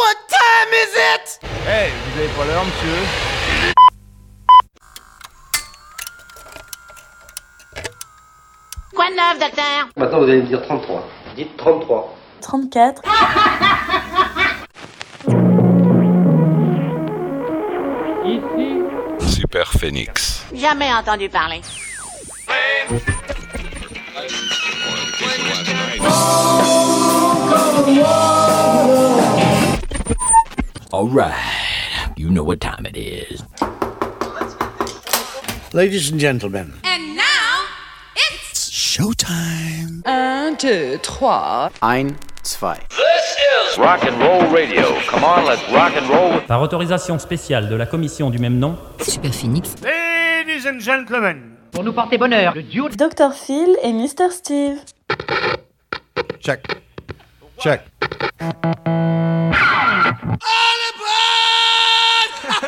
What time is it? Hey, vous avez pas l'heure, monsieur Quoi de neuf, docteur? Maintenant, vous allez me dire 33. Dites 33. 34. Super Phoenix. Jamais entendu parler. All right, you know what time it is. Ladies and gentlemen. And now, it's Showtime. un, deux, trois. Ein, zwei. Rock and roll radio. Come on, let's rock and roll. Par autorisation spéciale de la commission du même nom, Super Phoenix. Ladies and gentlemen. Pour nous porter bonheur, le duo Dr. Phil et Mr. Steve. Check. Check. Ladies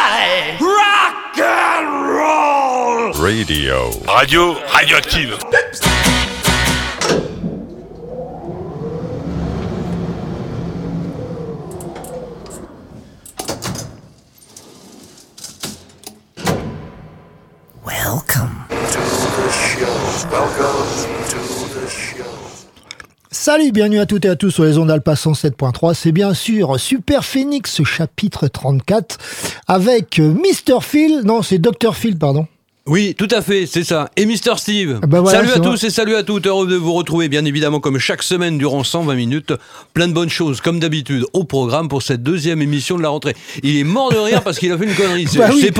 what I like. Rock and roll. Radio. Radio radioactive. Salut, bienvenue à toutes et à tous sur les ondes Alpha 107.3. C'est bien sûr Super Phoenix, chapitre 34, avec euh, Mr. Phil, non, c'est Dr. Phil, pardon. Oui, tout à fait, c'est ça. Et Mister Steve. Ah bah voilà, salut à tous et salut à toutes. Heureux de vous retrouver, bien évidemment, comme chaque semaine durant 120 minutes. Plein de bonnes choses, comme d'habitude, au programme pour cette deuxième émission de la rentrée. Il est mort de rire parce qu'il a fait une connerie. C'est Bah oui. c'est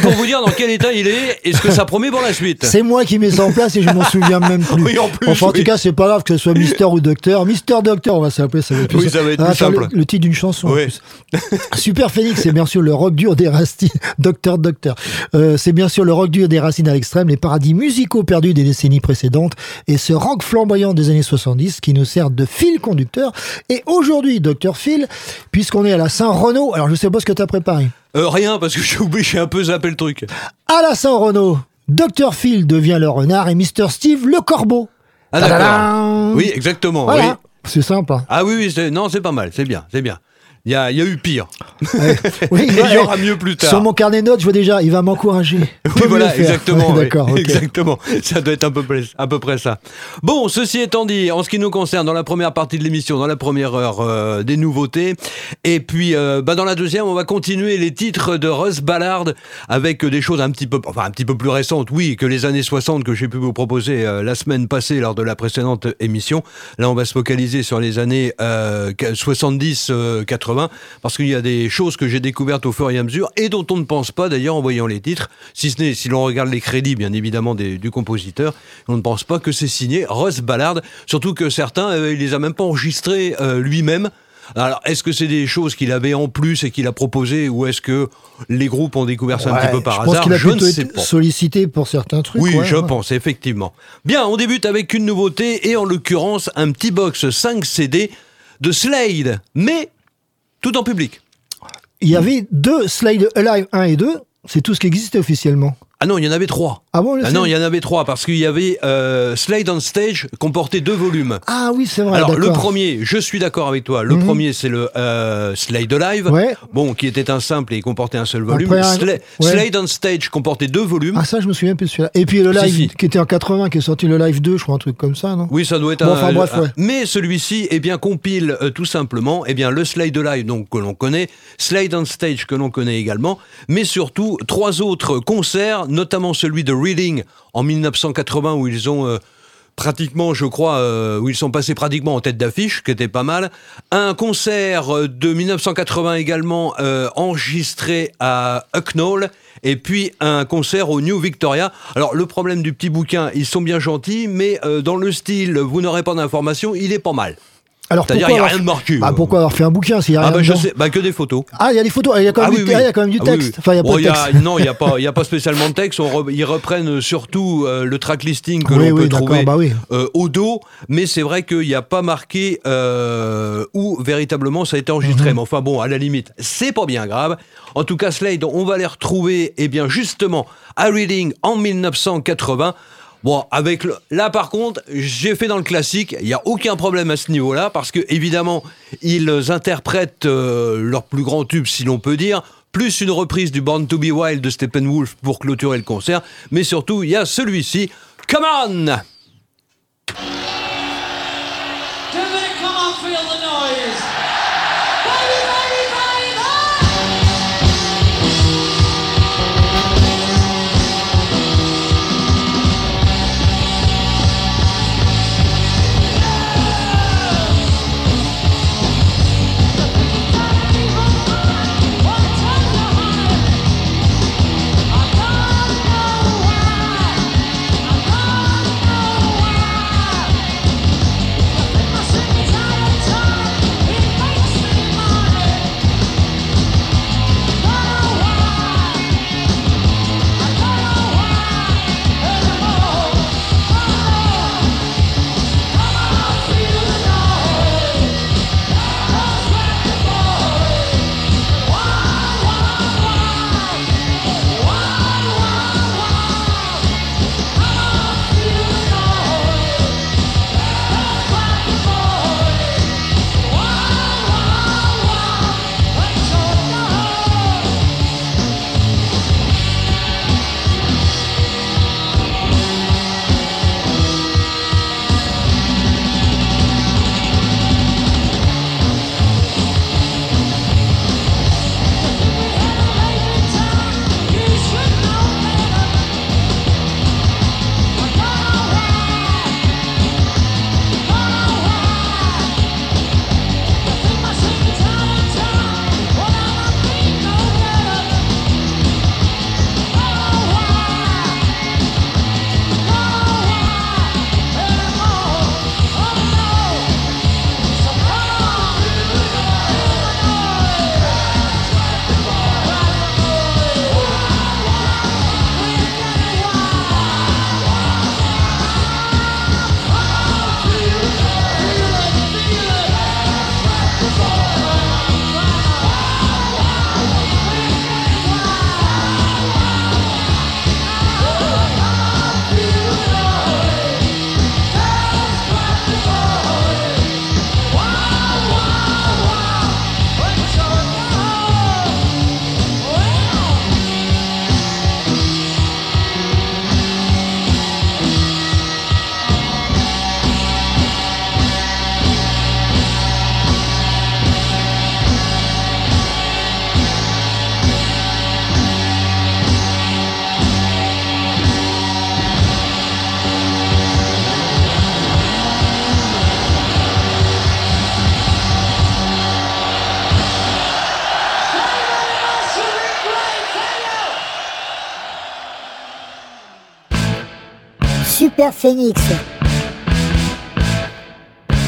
pour, vous dire dans quel état il est et ce que ça promet pour la suite. C'est moi qui mets ça en place et je m'en souviens même plus. Oui, en plus, Enfin, en tout cas, c'est pas grave que ce soit Mister ou Docteur. Mister Docteur, on va s'appeler, ça va être plus Oui, ça va être Ah, plus simple. Le, le titre d'une chanson. en Oui. plus. Super Phoenix, c'est bien sûr le rock dur des racines. Docteur, Docteur. Euh, c'est bien sûr le rock dur des racines à l'extrême, les paradis musicaux perdus des décennies précédentes et ce rock flamboyant des années 70 qui nous sert de fil conducteur. Et aujourd'hui, Docteur Phil, puisqu'on est à la Saint-Renaud, alors je sais pas ce que tu as préparé. Euh, rien, parce que j'ai oublié, j'ai un peu zappé le truc. À la Saint-Renaud, Dr. Phil devient le renard et Mr. Steve le corbeau. Ah d'accord. Oui, exactement. Voilà. oui. C'est sympa. Ah oui, oui, non, c'est pas mal, c'est bien, c'est bien. Il y a, y a, eu pire. Ouais. Il y aura mieux plus tard. Sur mon carnet de notes, je vois déjà, il va m'encourager. oui, voilà, exactement. D'accord. Exactement. Ça doit être à peu, près, à peu près ça. Bon, ceci étant dit, en ce qui nous concerne, dans la première partie de l'émission, dans la première heure, euh, des nouveautés. Et puis, euh, bah, dans la deuxième, on va continuer les titres de Russ Ballard avec des choses un petit peu, enfin, un petit peu plus récentes, oui, que les années 60 que j'ai pu vous proposer euh, la semaine passée lors de la précédente émission. Là, on va se focaliser sur les années 70, 80 parce qu'il y a des choses que j'ai découvertes au fur et à mesure, et dont on ne pense pas d'ailleurs en voyant les titres, si ce n'est si l'on regarde les crédits, bien évidemment, du compositeur, on ne pense pas que c'est signé Russ Ballard, surtout que certains, euh, il les a même pas enregistrés euh, lui-même. Alors, est-ce que c'est des choses qu'il avait en plus et qu'il a proposées ou est-ce que les groupes ont découvert ça un petit peu par je pense hasard? a Je ne sais pas. Sollicité pour certains trucs. Oui, je pense effectivement. Bien, on débute avec une nouveauté et en l'occurrence un petit box 5 CD de Slade, mais tout en public. Il y avait deux Slide Alive 1 et 2. C'est tout ce qui existait officiellement. Ah non, il y en avait trois. Ah bon, Ah non, Slade il y en avait trois parce qu'il y avait euh, Slade on Stage comportait deux volumes. Ah oui, c'est vrai. Alors le premier, je suis d'accord avec toi. Le Mhm. premier, c'est le euh, Slade Live, Ouais. bon, qui était un simple et comportait un seul volume. Après, un- Sla- ouais. Slade on Stage comportait deux volumes. Ah ça, je me souviens plus de celui-là. Et puis le live si. qui était en 80, qui est sorti le live 2, je crois, un truc comme ça, non? Oui, ça doit être Bon, un. enfin, bref, un- ouais. Mais celui-ci, eh bien, compile euh, tout simplement, eh bien, le Slide Live donc que l'on connaît, Slide on Stage que l'on connaît également, mais surtout trois autres concerts, notamment celui de Reading en 1980 où ils ont euh, pratiquement, je crois, euh, où ils sont passés pratiquement en tête d'affiche, qui était pas mal. Un concert euh, de 1980 également enregistré à Hucknall. Et puis un concert au New Victoria. Alors le problème du petit bouquin, ils sont bien gentils, mais dans le style, vous n'aurez pas d'informations, il est pas mal. Alors C'est-à-dire, pourquoi il n'y a avoir- rien de marqué. Bah, euh. pourquoi avoir fait un bouquin s'il y a Ah rien bah je dedans sais, bah que des photos. Ah, il y a des photos, il y a quand même, Ah du, oui, oui. ah, il y a quand même du Ah oui, texte. Enfin, il y a pas Bon, de il y a- non, il n'y a, pas- a spécialement de texte. On re- ils reprennent surtout euh, le track listing que Oui, l'on peut trouver bah euh, au dos. Mais c'est vrai qu'il n'y a pas marqué euh, où véritablement ça a été enregistré. Mhm. Mais enfin bon, à la limite, c'est pas bien grave. En tout cas, Slade, on va les retrouver, eh bien, justement, à Reading en 1980. Bon, avec le... là par contre, j'ai fait dans le classique, il n'y a aucun problème à ce niveau-là, parce que évidemment, ils interprètent euh, leur plus grand tube, si l'on peut dire, plus une reprise du Born to Be Wild de Steppenwolf pour clôturer le concert, mais surtout, il y a celui-ci, Come On.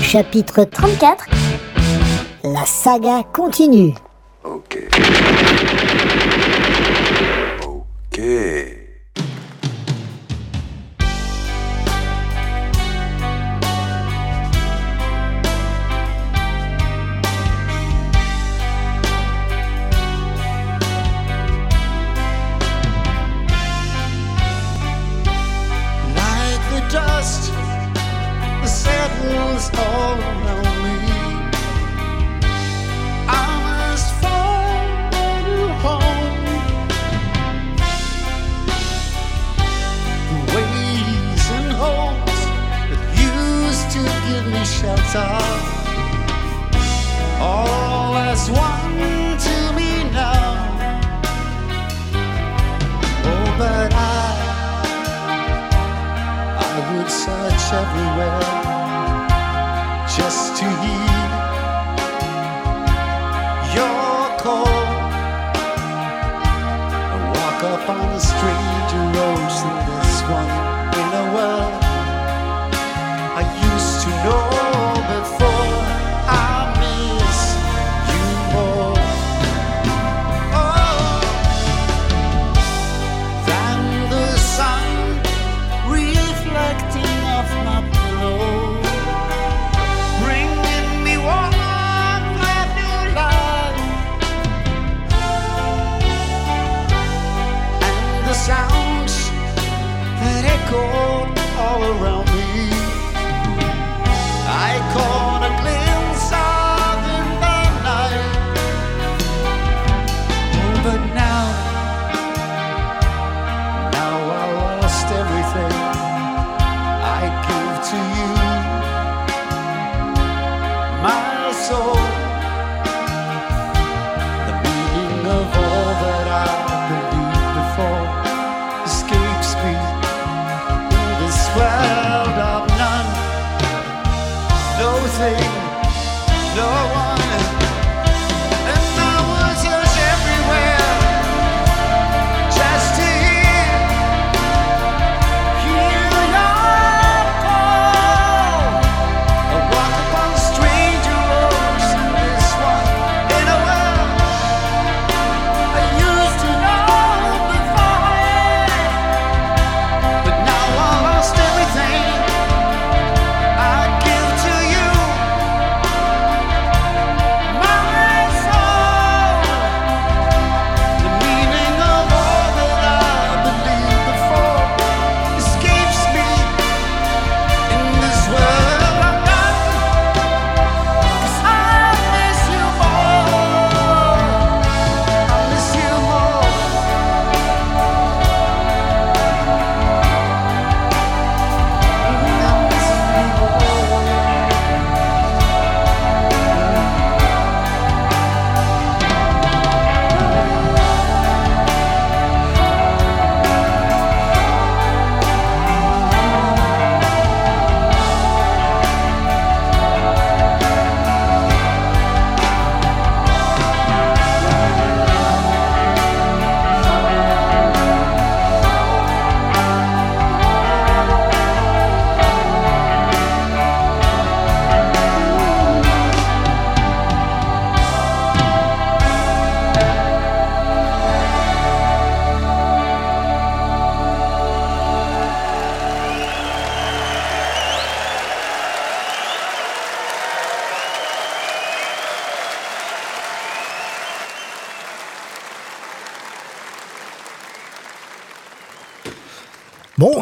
Chapitre 34. La saga continue.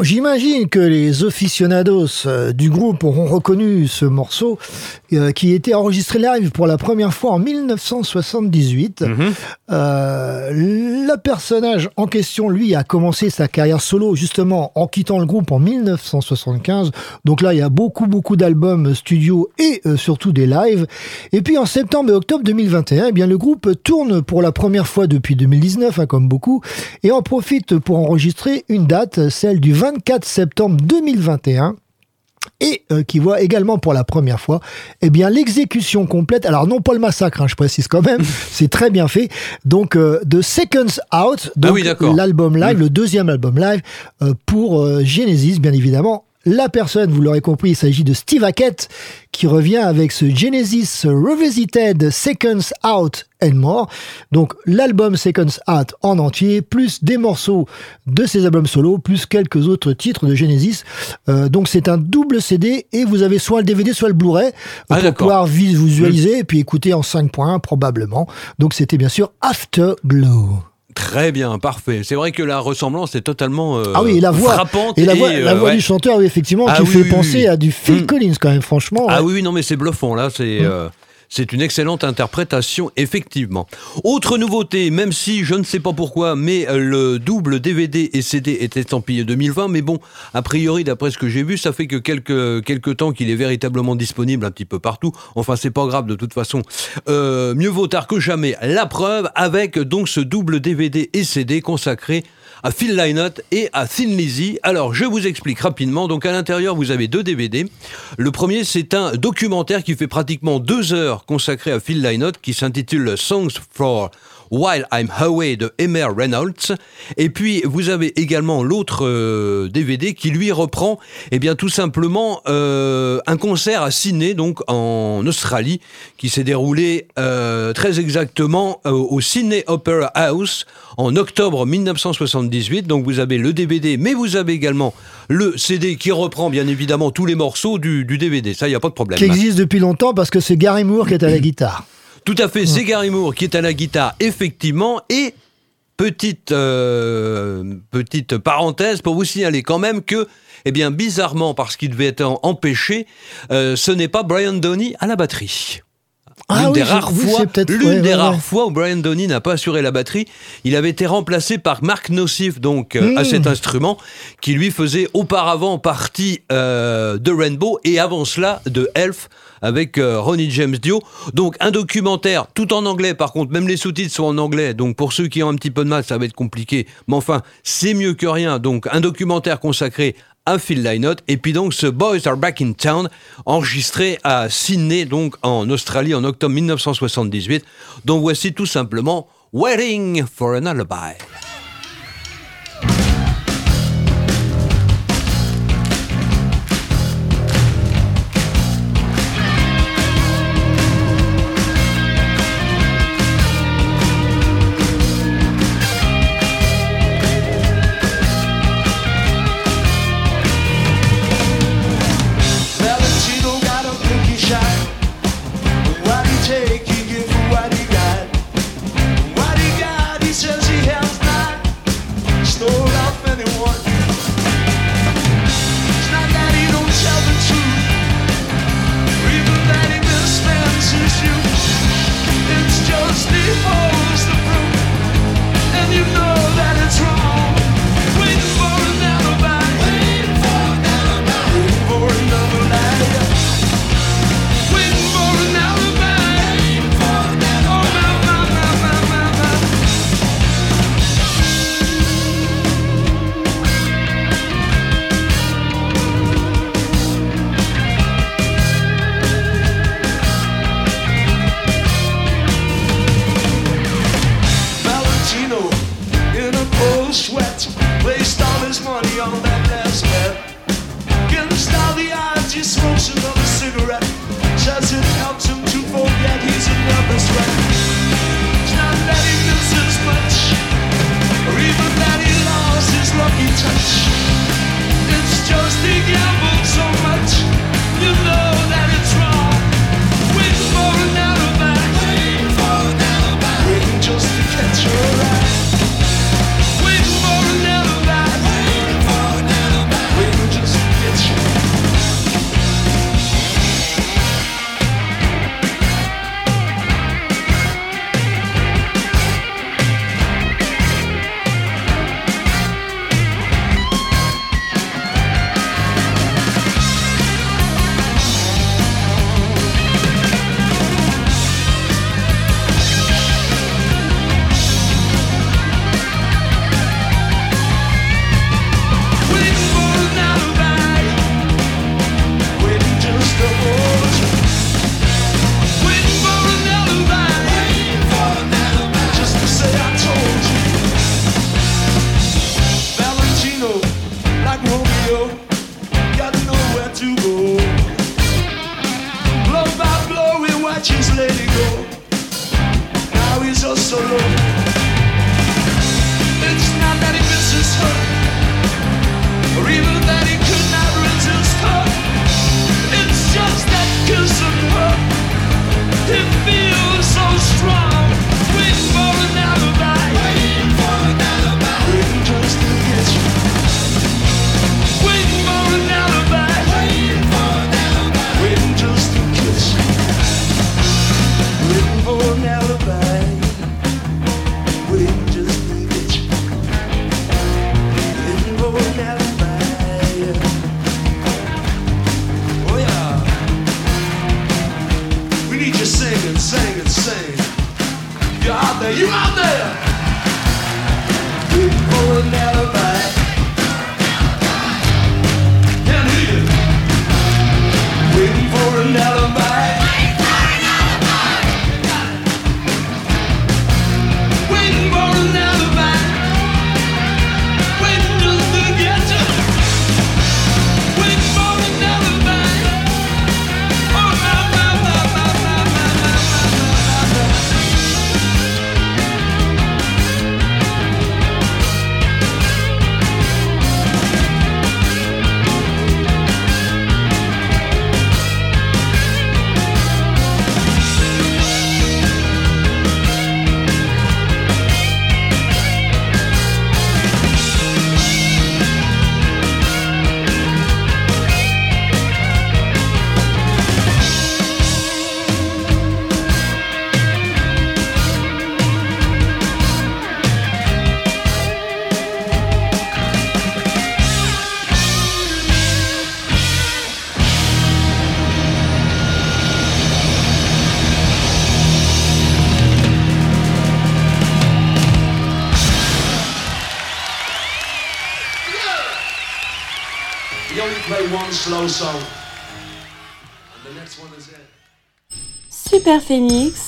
Bon, j'imagine que les aficionados euh, du groupe auront reconnu ce morceau euh, qui était enregistré live pour la première fois en 1978. Euh, le personnage en question, lui, a commencé sa carrière solo justement en quittant le groupe en 1975. Donc là, il y a beaucoup, beaucoup d'albums studio et euh, surtout des lives. Et puis en septembre et octobre 2021, eh bien, le groupe tourne pour la première fois depuis 2019, hein, comme beaucoup, et en profite pour enregistrer une date, celle du 24 septembre 2021 et euh, qui voit également pour la première fois eh bien l'exécution complète. Alors non pas le massacre hein, je précise quand même c'est très bien fait. Donc euh, de Seconds Out donc Ah oui, l'album live Mm. le deuxième album live euh, pour euh, Genesis bien évidemment la personne, vous l'aurez compris, il s'agit de Steve Hackett qui revient avec ce Genesis Revisited Seconds Out and More. Donc l'album Seconds Out en entier, plus des morceaux de ses albums solo, plus quelques autres titres de Genesis. Euh, donc c'est un double CD et vous avez soit le DVD, soit le Blu-ray Ah, pour pouvoir vi- visualiser et puis écouter en 5.1 probablement. Donc c'était bien sûr Afterglow. Très bien, parfait. C'est vrai que la ressemblance est totalement euh, Ah oui, et la voix, frappante. et la voix, euh, la voix ouais. du chanteur, oui, effectivement, Ah qui oui, fait oui, penser à du Phil Mm. Collins quand même, franchement. Ah ouais. oui, oui, non, mais c'est bluffant, là. C'est. euh, C'est une excellente interprétation, effectivement. Autre nouveauté, même si je ne sais pas pourquoi, mais euh, le double DVD et CD est estampillé 2020, mais bon, a priori, d'après ce que j'ai vu, ça fait que quelques, quelques temps qu'il est véritablement disponible un petit peu partout. Enfin, c'est pas grave de toute façon. Euh, mieux vaut tard que jamais. La preuve avec donc ce double DVD et CD consacré à Phil Lynott et à Thin Lizzy. Alors, je vous explique rapidement. Donc, à l'intérieur, vous avez deux DVD. Le premier, c'est un documentaire qui fait pratiquement deux heures consacré à Phil Lynott, qui s'intitule Songs for While I'm Away de Emer Reynolds. Et puis, vous avez également l'autre euh, DVD qui lui reprend, eh bien, tout simplement, euh, un concert à Sydney, donc en Australie, qui s'est déroulé euh, très exactement euh, au Sydney Opera House en octobre 1978. Donc, vous avez le DVD, mais vous avez également le CD qui reprend, bien évidemment, tous les morceaux du, du DVD. Ça, il n'y a pas de problème. Qui existe depuis longtemps parce que c'est Gary Moore qui est à la guitare. Tout à fait, c'est Gary Moore qui est à la guitare, effectivement, et petite, euh, petite parenthèse pour vous signaler quand même que, eh bien, bizarrement, parce qu'il devait être empêché, euh, ce n'est pas Brian Downey à la batterie. Ah L'une oui, des rares fois, l'une ouais, des ouais, rares ouais. fois où Brian Downey n'a pas assuré la batterie, il avait été remplacé par Mark Nossif donc euh, à Mmh. cet instrument qui lui faisait auparavant partie euh, de Rainbow et avant cela de Elf avec euh, Ronnie James Dio. Donc un documentaire tout en anglais par contre, même les sous-titres sont en anglais. Donc pour ceux qui ont un petit peu de mal, ça va être compliqué, mais enfin, c'est mieux que rien. Donc un documentaire consacré à Phil Lynott et puis donc ce Boys Are Back in Town enregistré à Sydney donc en Australie en octobre 1978 donc voici tout simplement Waiting for an Alibi Super Phoenix.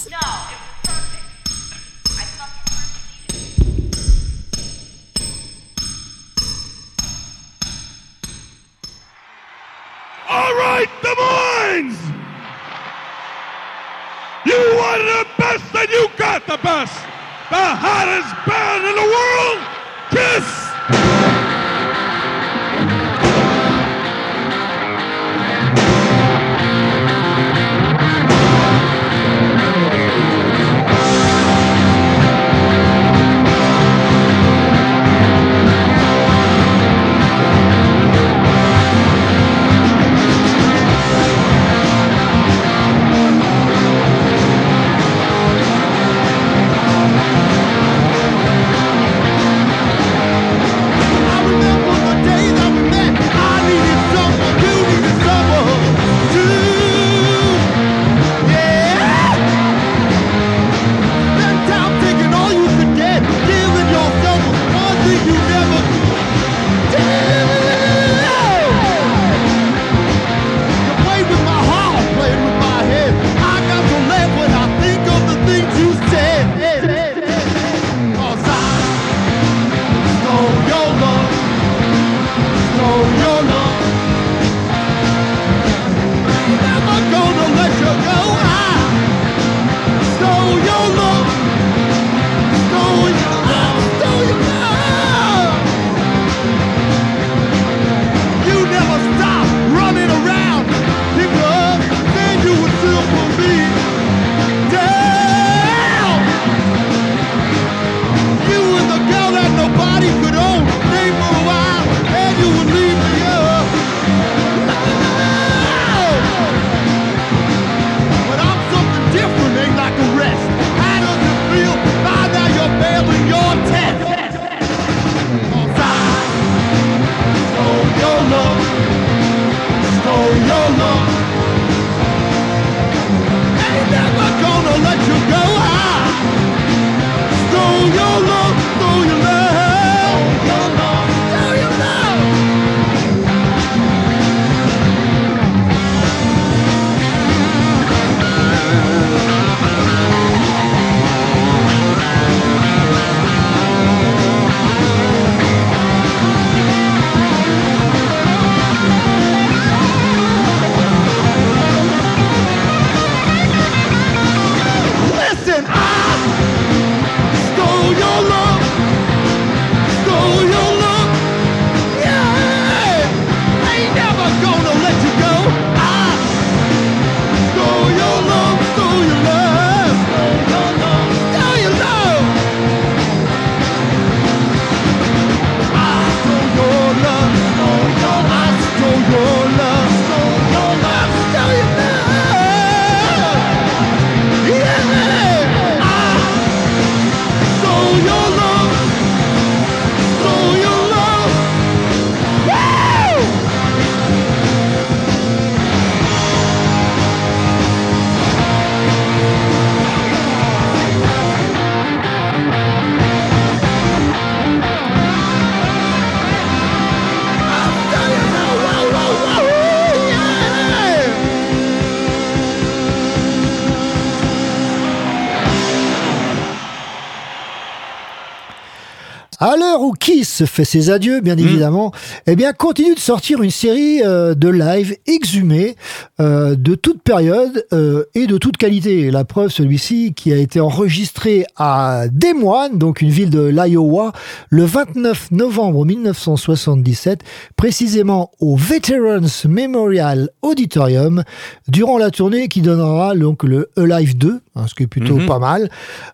Kiss fait ses adieux, bien évidemment, eh bien, continue de sortir une série euh, de live exhumés euh, de toute période euh, et de toute qualité. La preuve, celui-ci qui a été enregistré à Des Moines, donc une ville de l'Iowa, le 29 novembre 1977, précisément au Veterans Memorial Auditorium, durant la tournée qui donnera donc le Alive 2, hein, ce qui est plutôt Mhm. pas mal.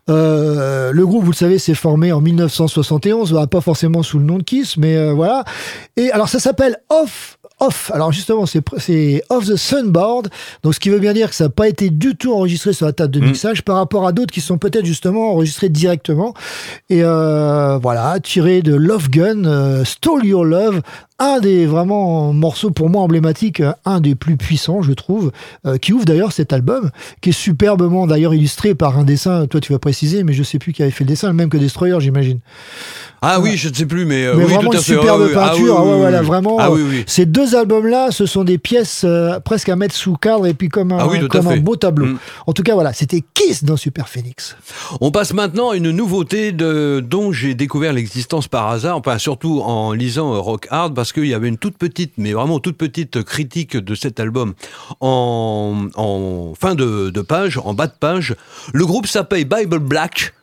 Euh, le groupe, vous le savez, s'est formé en 1971, bah, pas forcément sous le nom de Kiss, mais euh, voilà. Et alors ça s'appelle Off. Off, alors justement, c'est Off the Sunboard, donc ce qui veut bien dire que ça n'a pas été du tout enregistré sur la table de mixage par rapport à d'autres qui sont peut-être justement enregistrés directement. Et euh, voilà, tiré de Love Gun, euh, Stole Your Love, un des vraiment morceaux pour moi emblématiques, euh, un des plus puissants, je trouve, euh, qui ouvre d'ailleurs cet album, qui est superbement d'ailleurs illustré par un dessin, toi tu vas préciser, mais je sais plus qui avait fait le dessin, le même que Destroyer, j'imagine. Ah oui, je ne sais plus, mais, euh, Mais oui, vraiment tout à une fait. superbe Ah ah peinture. oui, Ah ouais, oui, voilà, vraiment. Ah euh. Ces deux albums-là, ce sont des pièces presque à mettre sous cadre et puis comme un, Ah comme un beau tableau. Mm. En tout cas, voilà, c'était Kiss dans Super Phoenix. On passe maintenant à une nouveauté de, dont j'ai découvert l'existence par hasard, enfin surtout en lisant Rock Hard, parce qu'il y avait une toute petite, mais vraiment toute petite critique de cet album en, fin de, page, en bas de page. Le groupe s'appelle Bible Black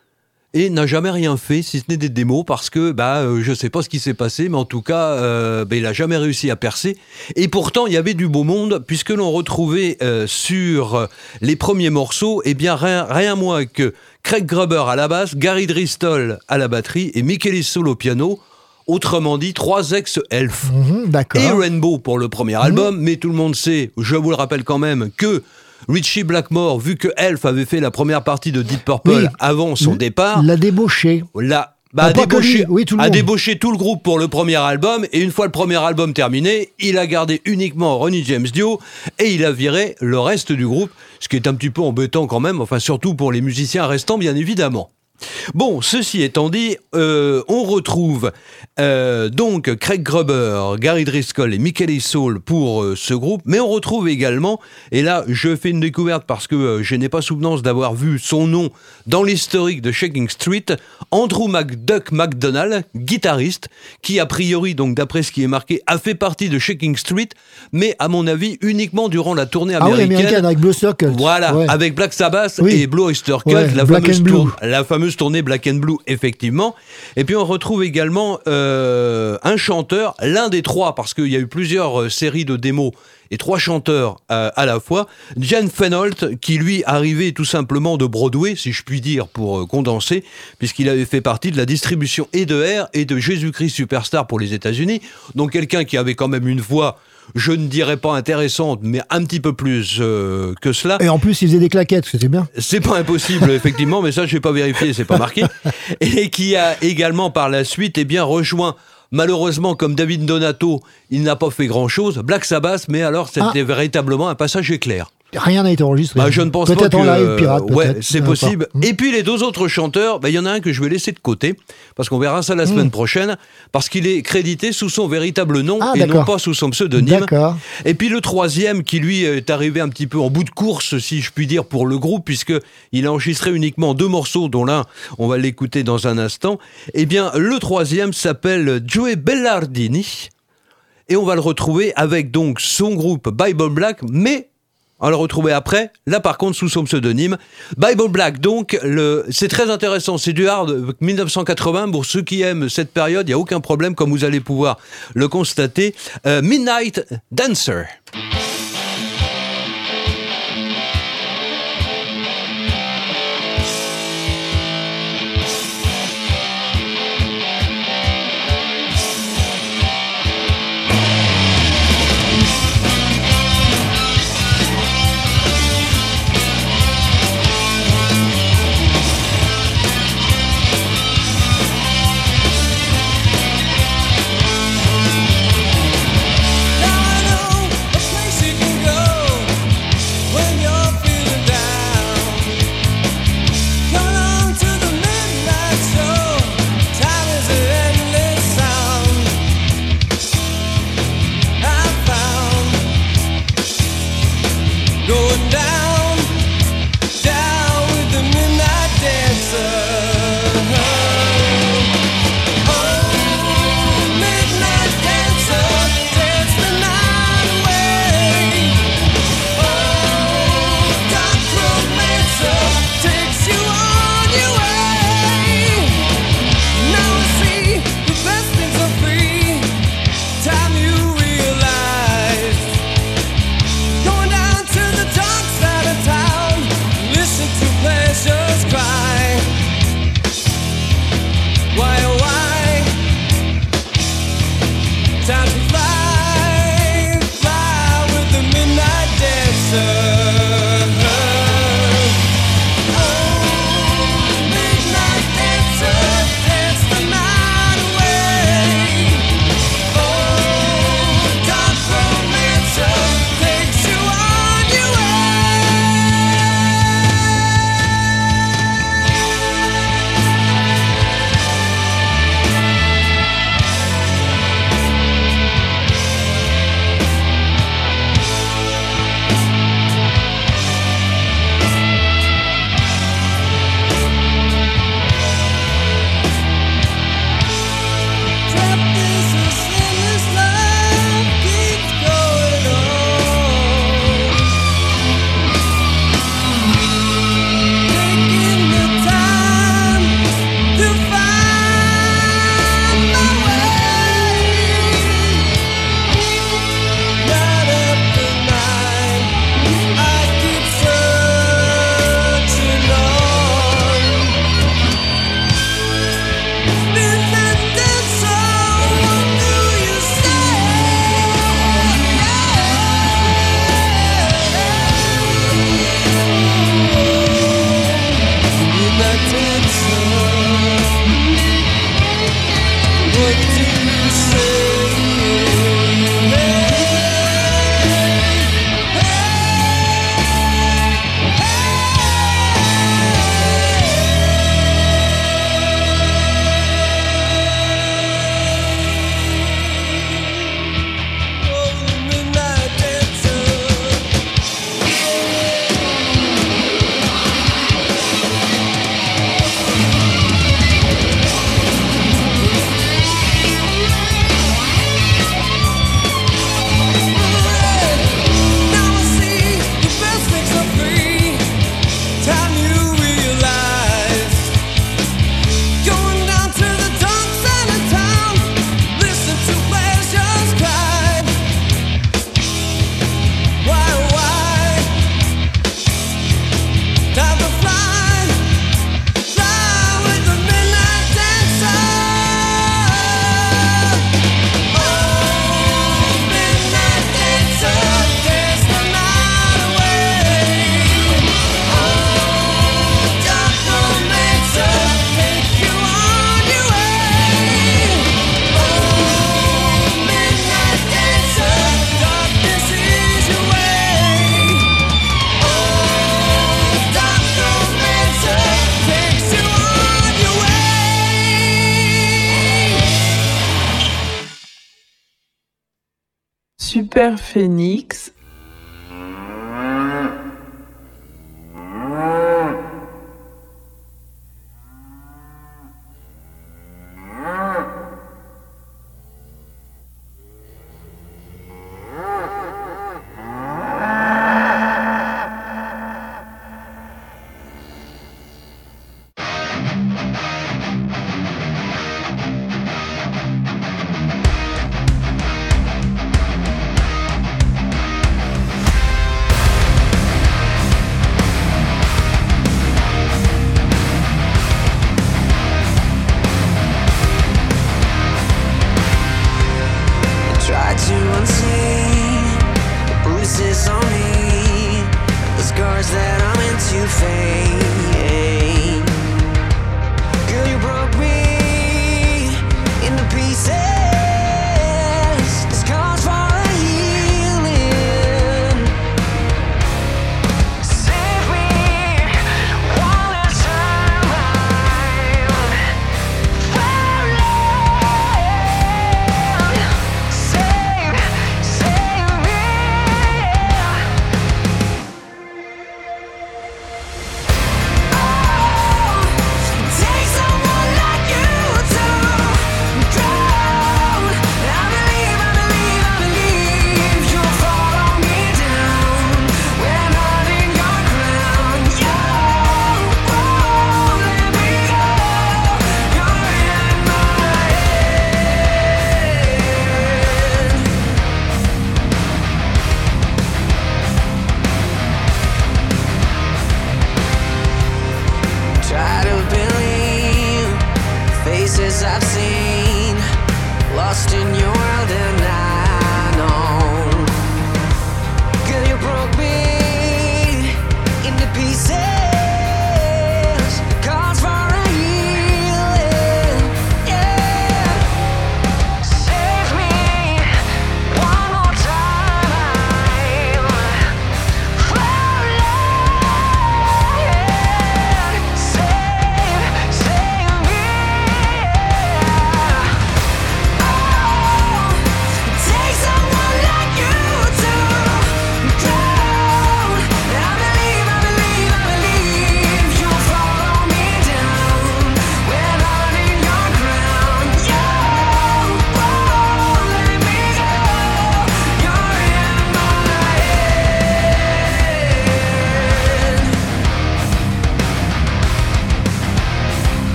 et n'a jamais rien fait, si ce n'est des démos, parce que bah, euh, je sais pas ce qui s'est passé, mais en tout cas, euh, bah, il a jamais réussi à percer. Et pourtant, il y avait du beau monde, puisque l'on retrouvait euh, sur les premiers morceaux, eh bien, rien, moins que Craig Gruber à la basse, Gary Dristol à la batterie et Michael Soul au piano. Autrement dit, trois ex-elfes. Mhm. Et Rainbow pour le premier album, mais tout le monde sait, je vous le rappelle quand même, que Richie Blackmore, vu que Elf avait fait la première partie de Deep Purple Oui. avant son départ, L'a débauché. Là, bah, Ah, a, débauché, lui, oui, tout le a débauché tout le groupe pour le premier album, et une fois le premier album terminé, il a gardé uniquement Ronnie James Dio, et il a viré le reste du groupe, ce qui est un petit peu embêtant quand même, enfin surtout pour les musiciens restants, bien évidemment. Bon, ceci étant dit, euh, on retrouve euh, donc Craig Gruber, Gary Driscoll et Michael Soul pour euh, ce groupe, mais on retrouve également, et là je fais une découverte parce que je n'ai pas souvenance d'avoir vu son nom dans l'historique de Shaking Street, Andrew McDuck McDonald, guitariste, qui a priori, donc d'après ce qui est marqué, a fait partie de Shaking Street, mais à mon avis uniquement durant la tournée Ah oui, américaine. américaine avec Blue Circle. Voilà, Ouais. avec Black Sabbath et Blue Oyster Cult, Ouais, la, fameuse tour- la fameuse tournée Black and Blue, effectivement. Et puis on retrouve également euh, un chanteur, l'un des trois, parce qu'il y a eu plusieurs euh, séries de démos et trois chanteurs euh, à la fois. Jan Fenolt, qui lui arrivait tout simplement de Broadway, si je puis dire, pour condenser, puisqu'il avait fait partie de la distribution et de R et de Jésus-Christ Superstar pour les États-Unis. Donc quelqu'un qui avait quand même une voix, je ne dirais pas intéressante, mais un petit peu plus euh, que cela. Et en plus, il faisait des claquettes, c'était bien. C'est pas impossible, effectivement, mais ça, je n'ai pas vérifié, c'est pas marqué. Et qui a également, par la suite, eh bien, rejoint, malheureusement, comme David Donato, il n'a pas fait grand-chose, Black Sabbath, mais alors, c'était véritablement un passage éclair. Rien n'a été enregistré. Bah, je ne pense pas Peut-être que... en live pirate, ouais, c'est possible. pas. Et puis les deux autres chanteurs, bah, il y en a un que je vais laisser de côté, parce qu'on verra ça la semaine prochaine, parce qu'il est crédité sous son véritable nom Ah, et non pas sous son pseudonyme. D'accord. Et puis le troisième, qui lui est arrivé un petit peu en bout de course, si je puis dire, pour le groupe, puisque il a enregistré uniquement deux morceaux, dont l'un, on va l'écouter dans un instant. Eh bien, le troisième s'appelle Joey Bellardini. Et on va le retrouver avec donc son groupe Bible Black, mais va le retrouver après, là par contre sous son pseudonyme. Bible Black, donc, le, c'est très intéressant, c'est du hard euh, 1980, pour ceux qui aiment cette période, il n'y a aucun problème, comme vous allez pouvoir le constater. Euh, Midnight Dancer.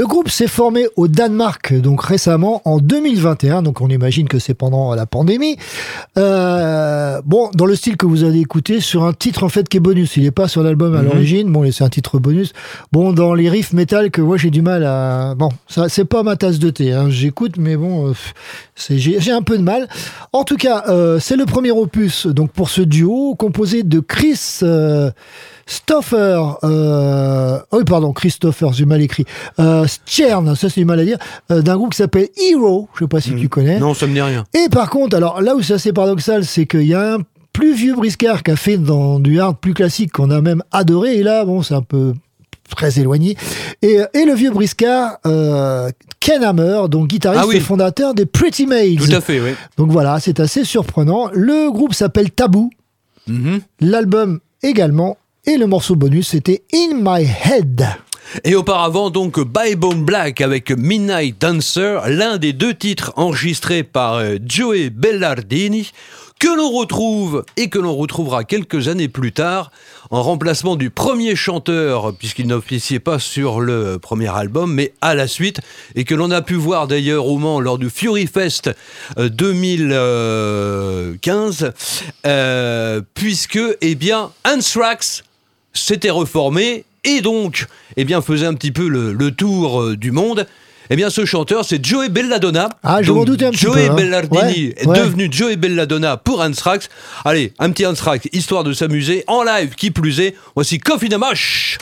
Le groupe s'est formé au Danemark donc récemment en 2021, donc on imagine que c'est pendant la pandémie. Euh, bon, dans le style que vous avez écouté, sur un titre en fait qui est bonus, il n'est pas sur l'album à Mhm. l'origine. Bon, c'est un titre bonus. Bon, dans les riffs métal que moi j'ai du mal à. Bon, ça c'est pas ma tasse de thé. hein. J'écoute, mais bon, euh, j'ai j'ai un peu de mal. En tout cas, euh, c'est le premier opus donc pour ce duo composé de Chris. euh, Stoffer, euh, oh oui, pardon, Christopher, j'ai mal écrit. Euh, Stjern, ça c'est du mal à dire, euh, d'un groupe qui s'appelle Hero, je sais pas si tu connais. Non, ça me dit rien. Et par contre, alors là où c'est assez paradoxal, c'est qu'il y a un plus vieux briscard qui a fait dans du hard plus classique qu'on a même adoré, et là, bon, c'est un peu très éloigné. Et, et le vieux briscard, euh, Ken Hammer, donc guitariste Ah oui. et fondateur des Pretty Maids. Tout à fait, oui. Donc voilà, c'est assez surprenant. Le groupe s'appelle Taboo. Mhm. L'album également. Et le morceau bonus, c'était In My Head. Et auparavant, donc, Bone Black avec Midnight Dancer, l'un des deux titres enregistrés par euh, Joey Bellardini, que l'on retrouve et que l'on retrouvera quelques années plus tard en remplacement du premier chanteur, puisqu'il n'officiait pas sur le premier album, mais à la suite, et que l'on a pu voir d'ailleurs au Mans lors du Fury Fest euh, 2015, euh, puisque, eh bien, Anthrax s'était reformé et donc, eh bien, faisait un petit peu le, le tour euh, du monde. Eh bien, ce chanteur, c'est Joey Belladonna. Ah, je m'en doutais un petit Joey peu, hein. Bellardini Ouais, est ouais. devenu Joey Belladonna pour Anthrax. Allez, un petit Anthrax, histoire de s'amuser en live, qui plus est. Voici Coffee Damash.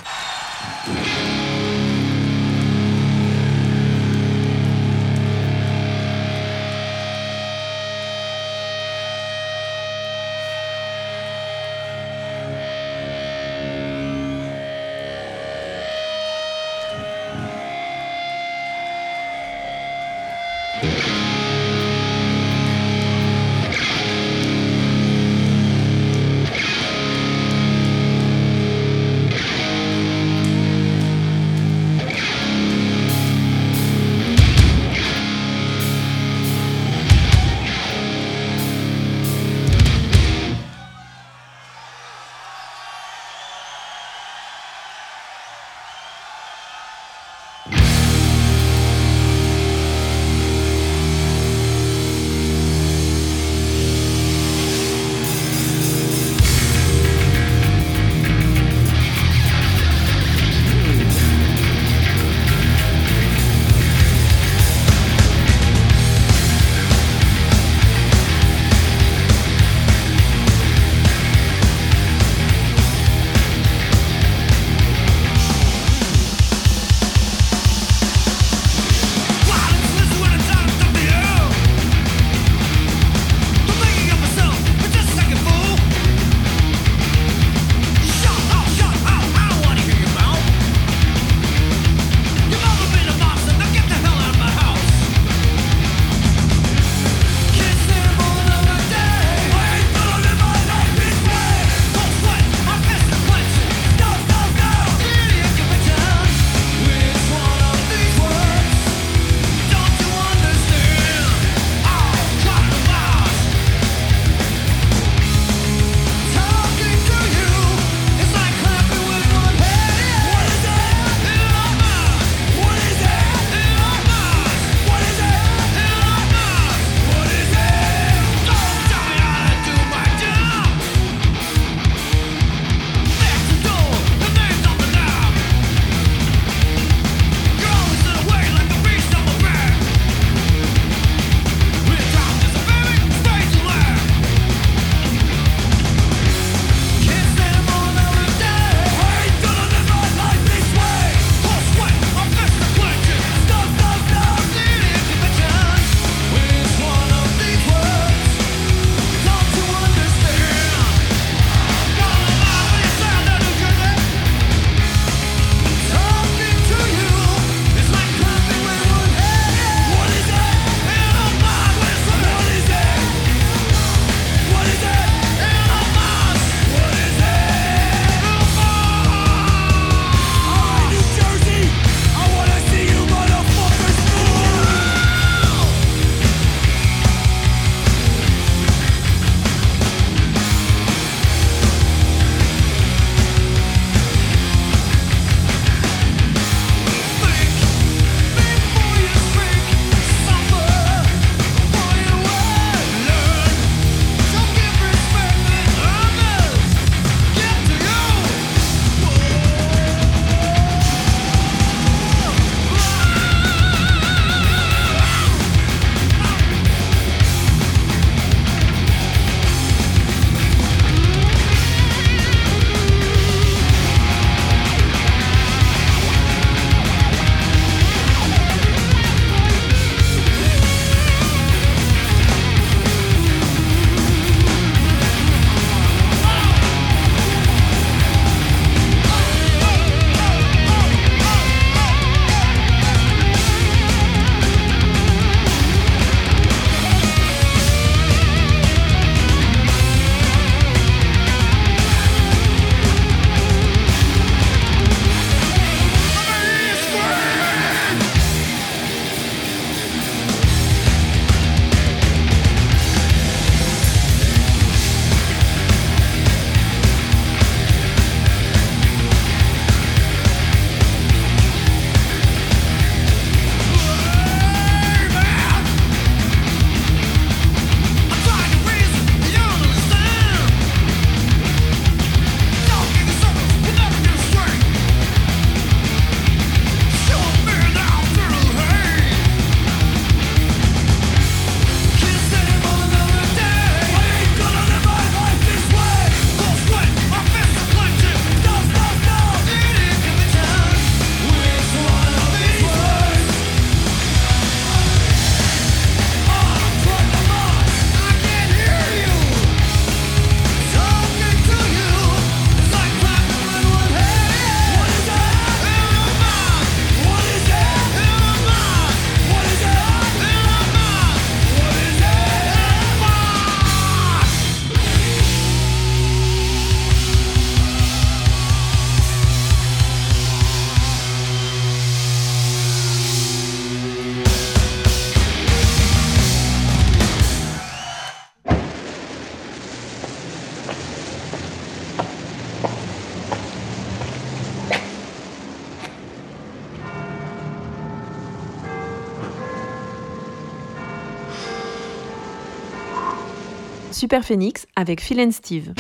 Super Phoenix avec Phil and Steve.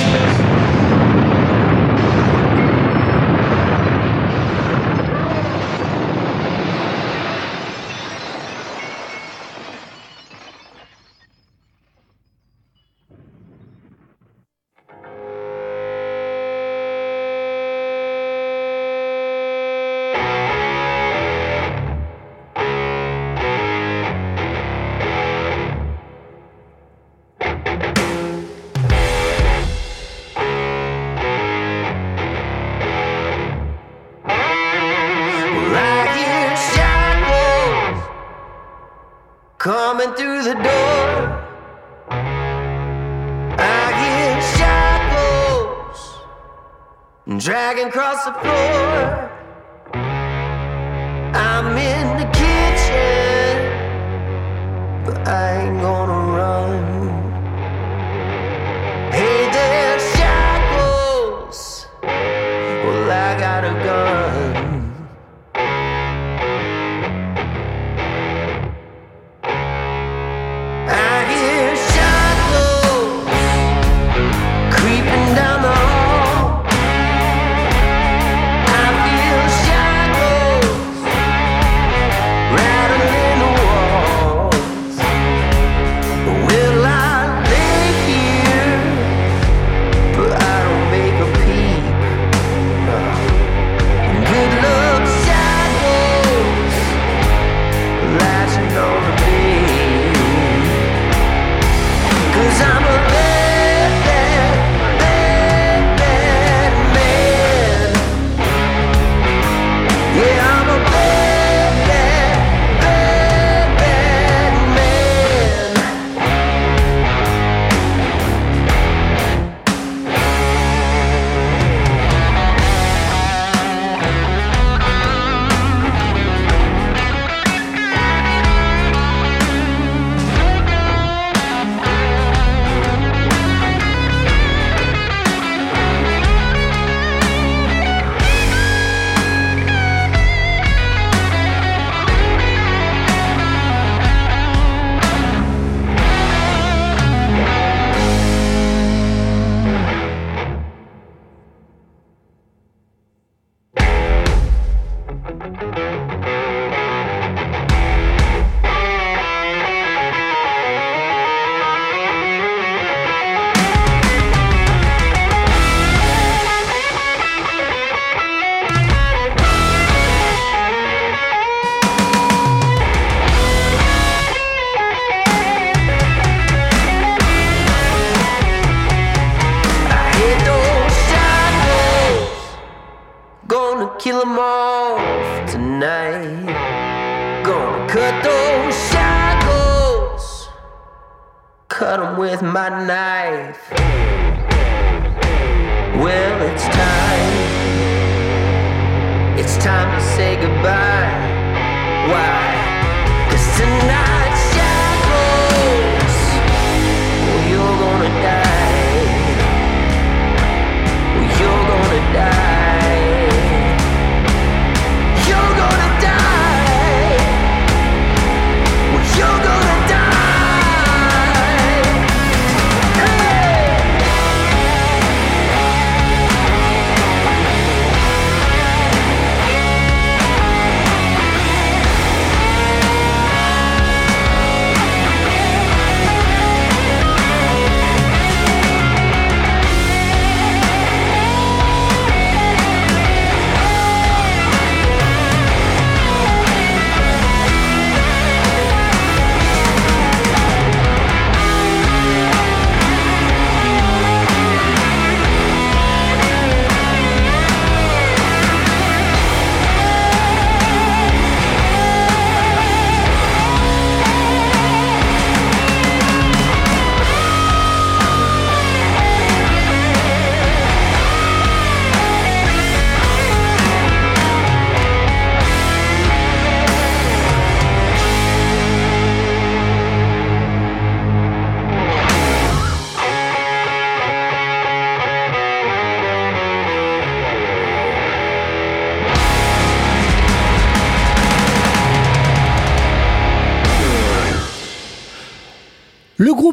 I can cross the floor.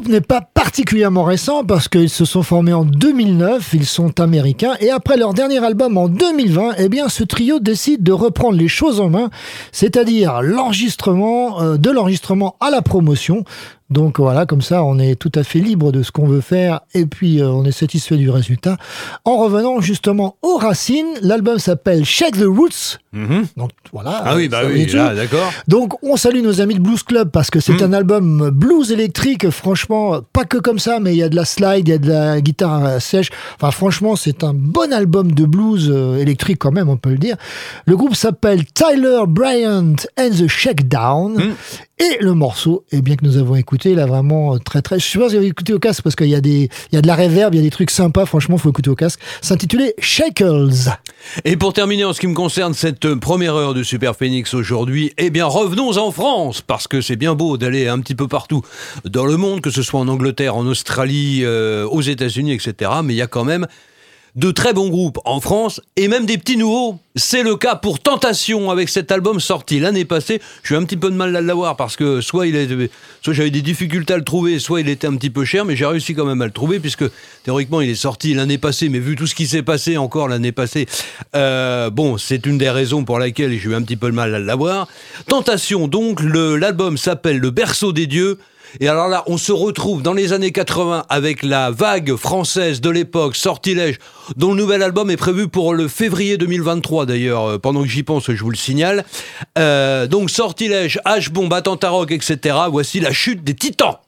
Groupe n'est pas particulièrement récent parce qu'ils se sont formés en 2009, ils sont américains et après leur dernier album en 2020, eh bien ce trio décide de reprendre les choses en main, c'est-à-dire l'enregistrement, euh, de l'enregistrement à la promotion. Donc voilà, comme ça, on est tout à fait libre de ce qu'on veut faire et puis euh, on est satisfait du résultat. En revenant justement aux racines, l'album s'appelle Shake the Roots. Donc voilà. Ah oui, bah oui, d'accord. Donc on salue nos amis de Blues Club parce que c'est un album blues électrique, franchement, pas que comme ça, mais il y a de la slide, il y a de la guitare sèche. Enfin franchement, c'est un bon album de blues euh, électrique quand même, on peut le dire. Le groupe s'appelle Tyler Bryant and the Shakedown. Et le morceau, eh bien que nous avons écouté, là vraiment euh, très très. Je sais pas si vous avez écouté au casque parce qu'il y a des, il y a de la réverb, il y a des trucs sympas. Franchement, faut écouter au casque. S'intitulait Shakles. Et pour terminer en ce qui me concerne cette euh, première heure de Super Phoenix aujourd'hui, eh bien revenons en France parce que c'est bien beau d'aller un petit peu partout dans le monde, que ce soit en Angleterre, en Australie, euh, aux États-Unis, etc. Mais il y a quand même de très bons groupes en France et même des petits nouveaux. C'est le cas pour Tentation avec cet album sorti l'année passée. Je suis un petit peu de mal à l'avoir parce que soit j'avais des difficultés à le trouver, soit il était un petit peu cher, mais j'ai réussi quand même à le trouver puisque théoriquement il est sorti l'année passée, mais vu tout ce qui s'est passé encore l'année passée, euh, bon, c'est une des raisons pour laquelle j'ai eu un petit peu de mal à l'avoir. Tentation, donc, l'album s'appelle Le berceau des dieux. Et alors là, on se retrouve dans les années 80 avec la vague française de l'époque, Sortilège, dont le nouvel album est prévu pour le février 2023 d'ailleurs, euh, pendant que j'y pense, je vous le signale. Euh, donc Sortilège, H-Bomb, Attenta Rock, etc. Voici la chute des titans.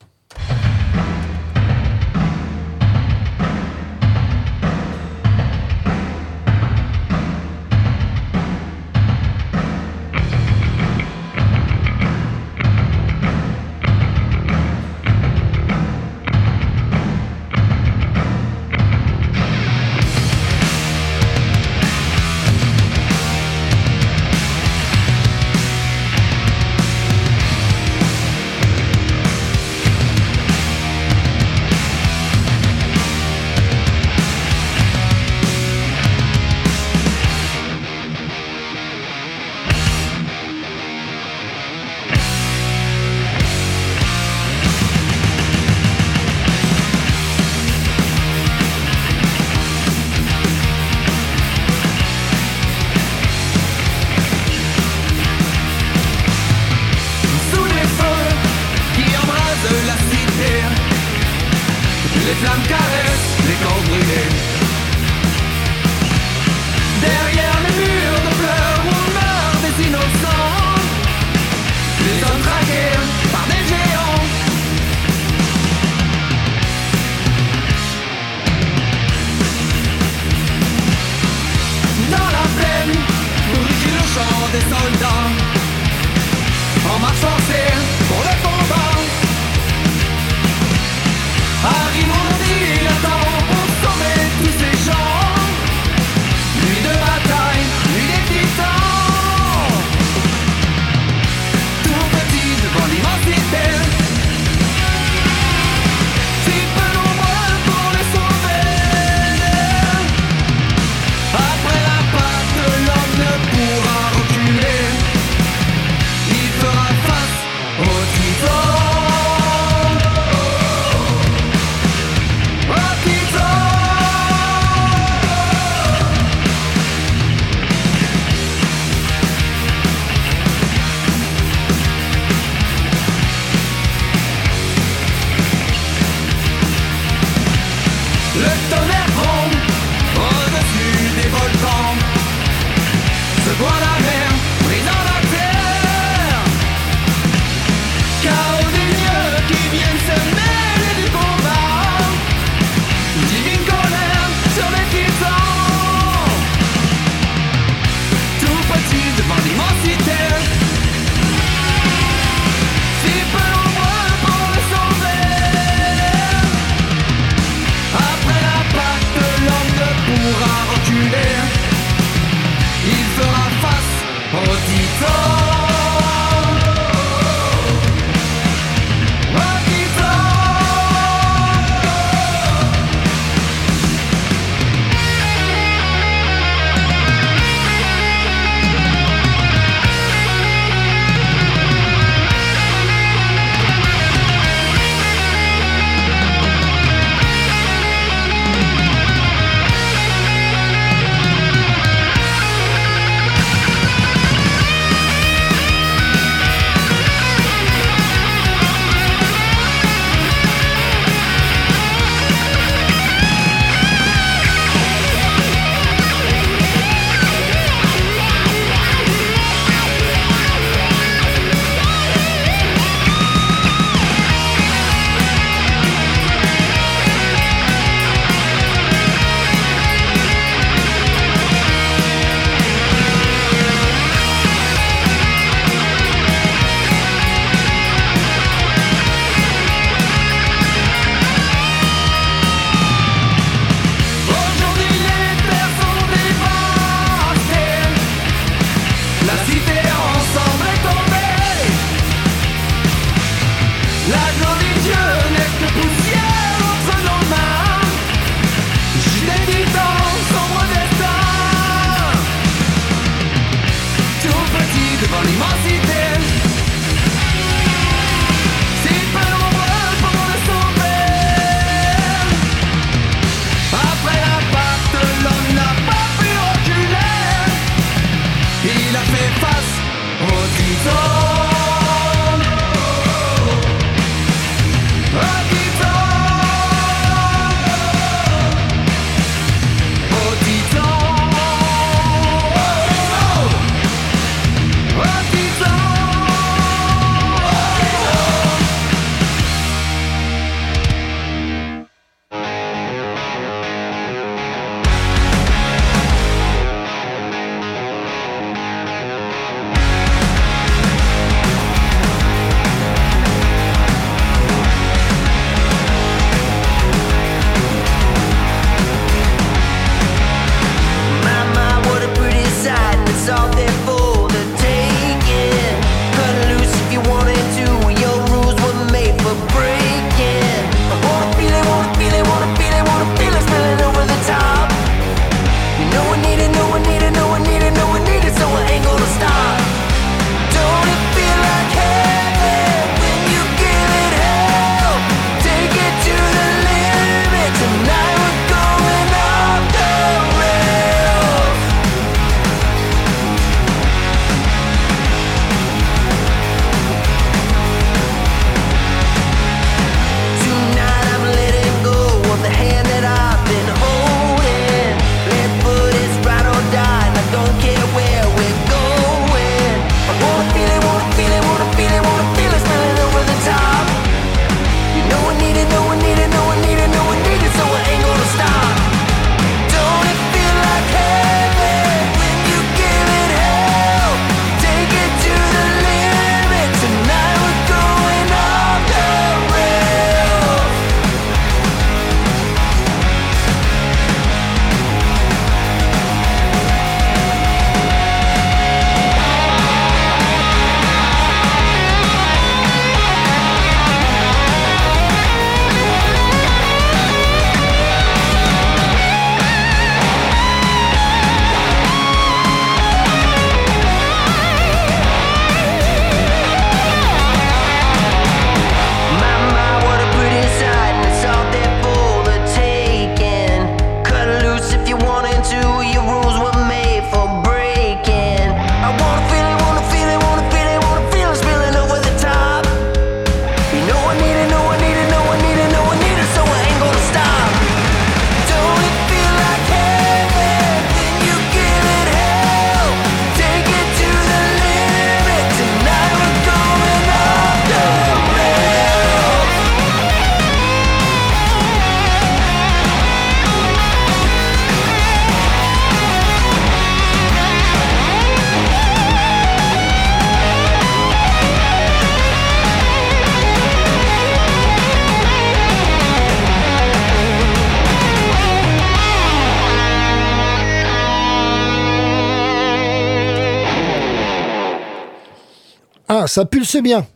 Ça pulse bien.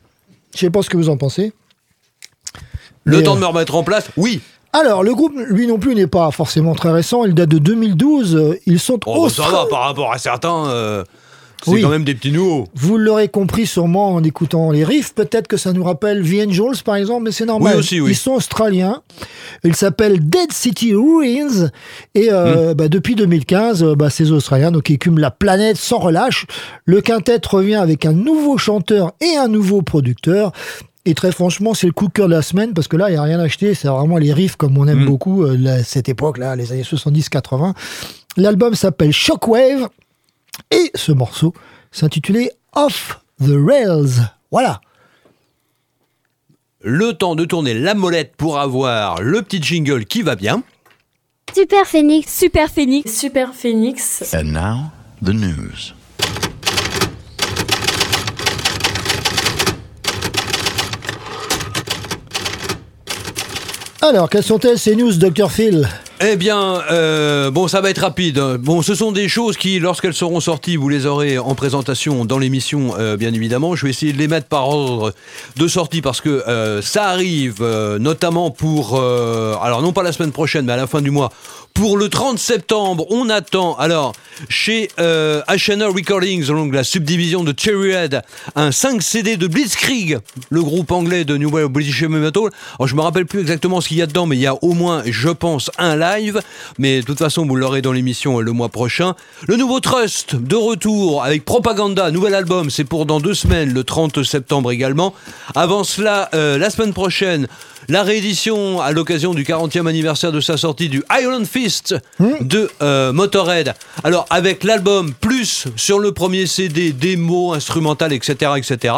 Je sais pas ce que vous en pensez. Le Mais, temps euh, de me remettre en place Oui. Alors, le groupe, lui non plus, n'est pas forcément très récent. Il date de 2012. Euh, Ils sont Oh, bah, ça va par rapport à certains. euh, c'est Oui. quand même des petits nouveaux. Vous l'aurez compris sûrement en écoutant les riffs. Peut-être que ça nous rappelle The Angels, par exemple, mais c'est normal. Oui, aussi, oui. Ils sont australiens. Ils s'appellent Dead City Ruins. Et Hmm. euh, bah, depuis 2015, euh, bah, ces Australiens donc, écument la planète sans relâche. Le quintet revient avec un nouveau chanteur et un nouveau producteur. Et très franchement, c'est le coup de cœur de la semaine parce que là, il n'y a rien à acheter. C'est vraiment les riffs comme on aime Mm. beaucoup euh, la- cette époque-là, les années 70-80. L'album s'appelle Shockwave et ce morceau s'intitulait Off the Rails. Voilà. Le temps de tourner la molette pour avoir le petit jingle qui va bien. Super Phoenix. Super Phoenix. Super Phoenix. And now, the news. Alors, quelles sont-elles ces news, Dr. Phil Eh bien, euh, bon, ça va être rapide. Bon, ce sont des choses qui, lorsqu'elles seront sorties, vous les aurez en présentation dans l'émission, euh, bien évidemment. Je vais essayer de les mettre par ordre de sortie parce que euh, ça arrive, notamment pour, alors non pas la semaine prochaine, mais à la fin du mois. Pour le 30 septembre, on attend, alors, chez euh, Recordings, donc la subdivision de Cherryhead, un 5 CD de Blitzkrieg, le groupe anglais de New Wave British Metal. Alors, je me rappelle plus exactement ce qu'il y a dedans, mais il y a au moins, je pense, un live. Mais de toute façon, vous l'aurez dans l'émission le mois prochain. Le nouveau Trust, de retour avec Propaganda, nouvel album, c'est pour dans deux semaines, le 30 septembre également. Avant cela, euh, la semaine prochaine, la réédition à l'occasion du 40e anniversaire de sa sortie du Iron Fist de euh, Motorhead. Alors avec l'album plus sur le premier CD démo instrumental etc etc.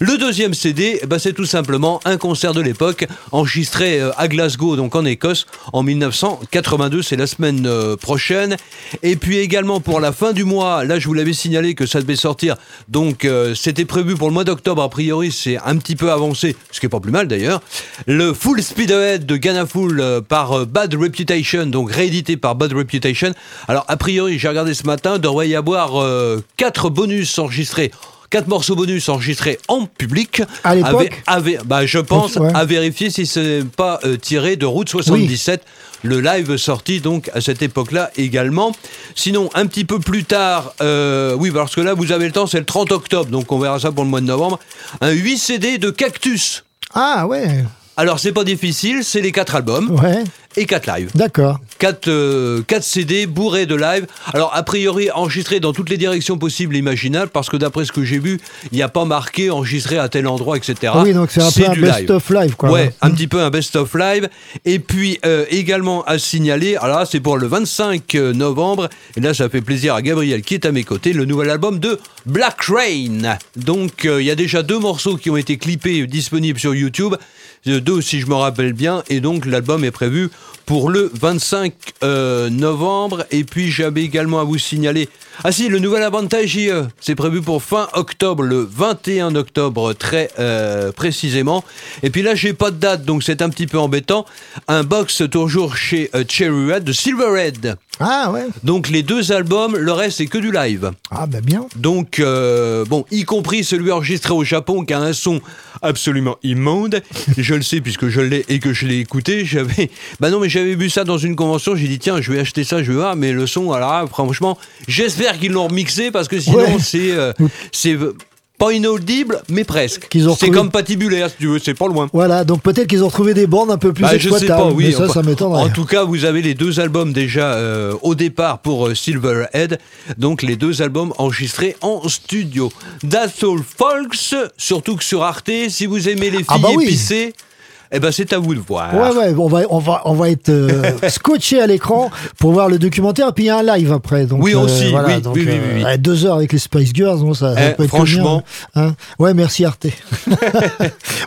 Le deuxième CD, eh ben, c'est tout simplement un concert de l'époque enregistré euh, à Glasgow, donc en Écosse, en 1982. C'est la semaine euh, prochaine. Et puis également pour la fin du mois, là je vous l'avais signalé que ça devait sortir. Donc euh, c'était prévu pour le mois d'octobre. A priori, c'est un petit peu avancé, ce qui est pas plus mal d'ailleurs. Le Full Speed Ahead de Ghana Full par Bad Reputation, donc réédité par Bad Reputation. Alors a priori, j'ai regardé ce matin, devrait y avoir quatre bonus enregistrés. Quatre morceaux bonus enregistrés en public. À l'époque bah, Je pense Ouais. à vérifier si ce n'est pas euh, tiré de Route 77. Le live sorti donc à cette époque-là également. Sinon, un petit peu plus tard, euh, oui, parce que là, vous avez le temps, c'est le 30 octobre, donc on verra ça pour le mois de novembre. Un 8 CD de Cactus. Ah ouais, Alors, c'est pas difficile, c'est les quatre albums ouais, et quatre lives. d'accord. 4, CD bourrés de live. Alors, a priori, enregistrés dans toutes les directions possibles et imaginables, parce que d'après ce que j'ai vu, il n'y a pas marqué enregistré à tel endroit, etc. Oui, donc c'est un peu un live. best-of live, quoi. Ouais, un Mm. petit peu un best-of live. Et puis, euh, également à signaler, alors là, c'est pour le 25 novembre, et là, ça fait plaisir à Gabriel qui est à mes côtés, le nouvel album de Black Rain. Donc, euh, il y a déjà deux morceaux qui ont été clippés, disponibles sur YouTube, Euh, deux si je me rappelle bien, et donc l'album est prévu pour le 25 euh, novembre. Et puis, j'avais également à vous signaler, ah si, le nouvel Avantage IE, c'est prévu pour fin octobre, le 21 octobre très euh, précisément. Et puis là, j'ai pas de date, donc c'est un petit peu embêtant. Un box toujours chez euh, Cherry Red de Silverhead. Ah ouais. Donc les deux albums, le reste c'est que du live. Ah bah bien. Donc euh, bon, y compris celui enregistré au Japon qui a un son absolument immonde. Je le sais puisque je l'ai et que je l'ai écouté. J'avais, bah non mais j'avais vu ça dans une convention. J'ai dit tiens, je vais acheter ça, je vais voir. Mais le son, alors là, franchement, j'espère qu'ils l'ont remixé parce que sinon Ouais. c'est euh, c'est pas inaudible, mais presque. Qu'ils ont C'est comme patibulaire si tu veux, c'est pas loin. Voilà, donc peut-être qu'ils ont retrouvé des bandes un peu plus Bah, je sais exploitables. pas, oui. mais ça, enfin, ça m'étonnerait. En tout cas, vous avez les deux albums déjà euh, au départ pour euh, Silverhead. Donc les deux albums enregistrés en studio. That's All Folks, surtout que sur Arte, si vous aimez les filles Ah bah oui. épicées, eh ben c'est à vous de voir. Ouais, ouais, on va, on va, on va être euh, scotché à l'écran pour voir le documentaire. Puis il y a un live après. Donc, Oui, euh, aussi, voilà, oui, donc, oui, oui, euh, oui, oui. ouais, deux heures avec les Spice Girls, bon, ça, ça Eh, peut être franchement. bien, hein? Ouais, merci Arte.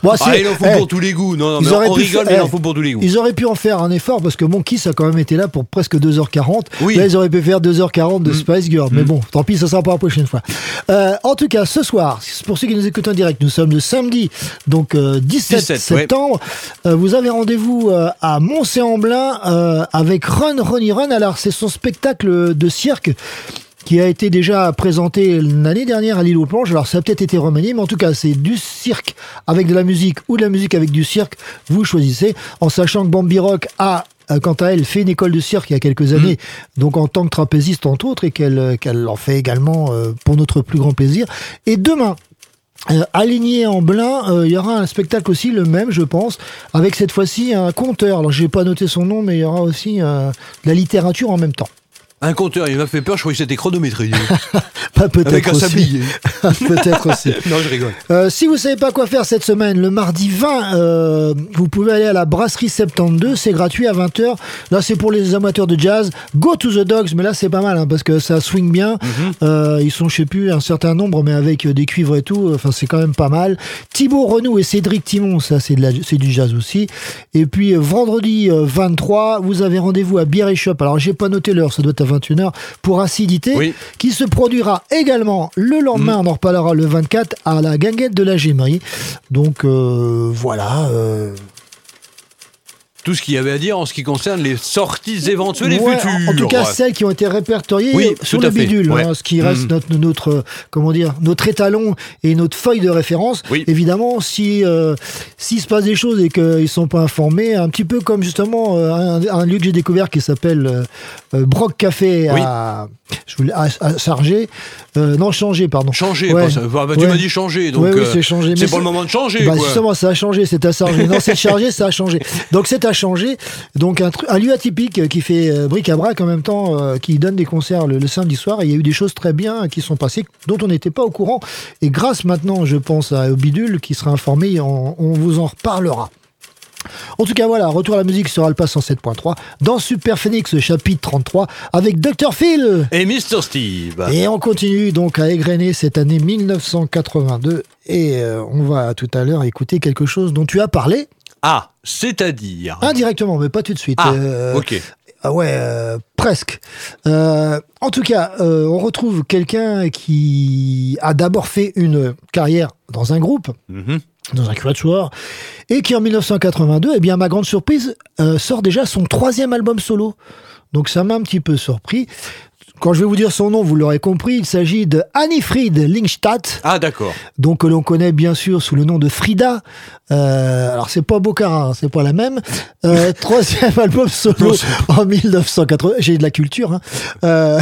Bon, Ah, il en faut eh, pour tous les goûts. Non, non, ils mais auraient on pu rigole, mais il en eh, faut pour tous les goûts. Ils auraient pu en faire un effort parce que Monkey a quand même été là pour presque 2h40. Oui. Mm. Là, ils auraient pu faire 2h40 de Spice Girl. Mais bon, tant pis, ça sera pour la prochaine fois. Euh, en tout cas, ce soir, pour ceux qui nous écoutent en direct, nous sommes le samedi, donc euh, 17, 17, septembre. Euh, vous avez rendez-vous euh, à Mont-Séamblin euh, avec Run, Ronnie Run. Alors, c'est son spectacle de cirque qui a été déjà présenté l'année dernière à l'île aux planches. Alors ça a peut-être été remanié, mais en tout cas c'est du cirque avec de la musique ou de la musique avec du cirque. Vous choisissez, en sachant que Bambi Rock a euh, quant à elle, fait une école de cirque il y a quelques années, donc en tant que trapéziste entre autres, et qu'elle euh, qu'elle en fait également euh, pour notre plus grand plaisir. Et demain, euh, aligné en blanc, euh, il y aura un spectacle aussi le même, je pense, avec cette fois-ci un conteur. Alors, j'ai pas noté son nom, mais il y aura aussi euh, de la littérature en même temps. Un compteur, il m'a fait peur, je croyais que c'était chronométré. Pas peut-être Avec un aussi. sablier. peut-être aussi. non, je rigole. Euh, si vous savez pas quoi faire cette semaine, le mardi 20, euh, vous pouvez aller à la brasserie 72, c'est gratuit à 20h. Là, c'est pour les amateurs de jazz. Go to the Dogs, mais là, c'est pas mal hein, parce que ça swing bien. Mhm. Euh, ils sont, je sais plus, un certain nombre, mais avec des cuivres et tout. Enfin, c'est quand même pas mal. Thibaut Renou et Cédric Timon, ça, c'est du jazz aussi. Et puis, vendredi euh, 23, vous avez rendez-vous à Beer Shop. Alors, j'ai pas noté l'heure, ça doit être à 21h pour Acidité, qui se produira également le lendemain. On en reparlera le 24 à la guinguette de la Gémerie. Donc, euh, voilà. euh, Tout ce qu'il y avait à dire en ce qui concerne les sorties éventuelles et Ouais, futures. En tout cas, celles qui ont été répertoriées Oui, sur le bidule, Ouais. hein, ce qui reste Mhm. notre, notre, comment dire, notre étalon et notre feuille de référence. Évidemment, si euh, s'il se passe des choses et qu'ils sont pas informés, un petit peu comme justement euh, un, un lieu que j'ai découvert qui s'appelle euh, euh, Broc Café Oui. à, je voulais, à. Euh, non, changer, pardon. Ça. Bah, bah, tu m'as dit changer, donc oui, c'est changé. pas le moment de changer, Bah. Justement, ça a changé, c'est à Sargé. Non, c'est chargé, ça a changé. Donc c'est à changer. Donc un, lieu atypique qui fait euh, bric-à-brac en même temps, euh, qui donne des concerts le, le samedi soir. Et il y a eu des choses très bien qui sont passées, dont on n'était pas au courant. Et grâce maintenant, je pense à Bidule, qui sera informé, on, on vous en reparlera. En tout cas, voilà, retour à la musique sur Alpha 107.3 dans Super Phoenix, chapitre 33, avec Dr. Phil. Et Mr. Steve. Et on continue donc à égrener cette année 1982 et euh, on va tout à l'heure écouter quelque chose dont tu as parlé Ah, c'est-à-dire. indirectement, mais pas tout de suite. Ah, Euh, ok. ah ouais, euh, presque. Euh, en tout cas, on retrouve quelqu'un qui a d'abord fait une carrière dans un groupe, Mhm. dans un quatuor, et qui en 1982, eh bien, à ma grande surprise, sort déjà son troisième album solo. Donc ça m'a un petit peu surpris. Quand je vais vous dire son nom, vous l'aurez compris, il s'agit de Annifried Lingstadt. Ah, d'accord. Donc que l'on connaît bien sûr sous le nom de Frida. Euh, alors c'est pas Bocara, hein, c'est pas la même. Euh, troisième album solo en 1980. J'ai de la culture. hein. Euh,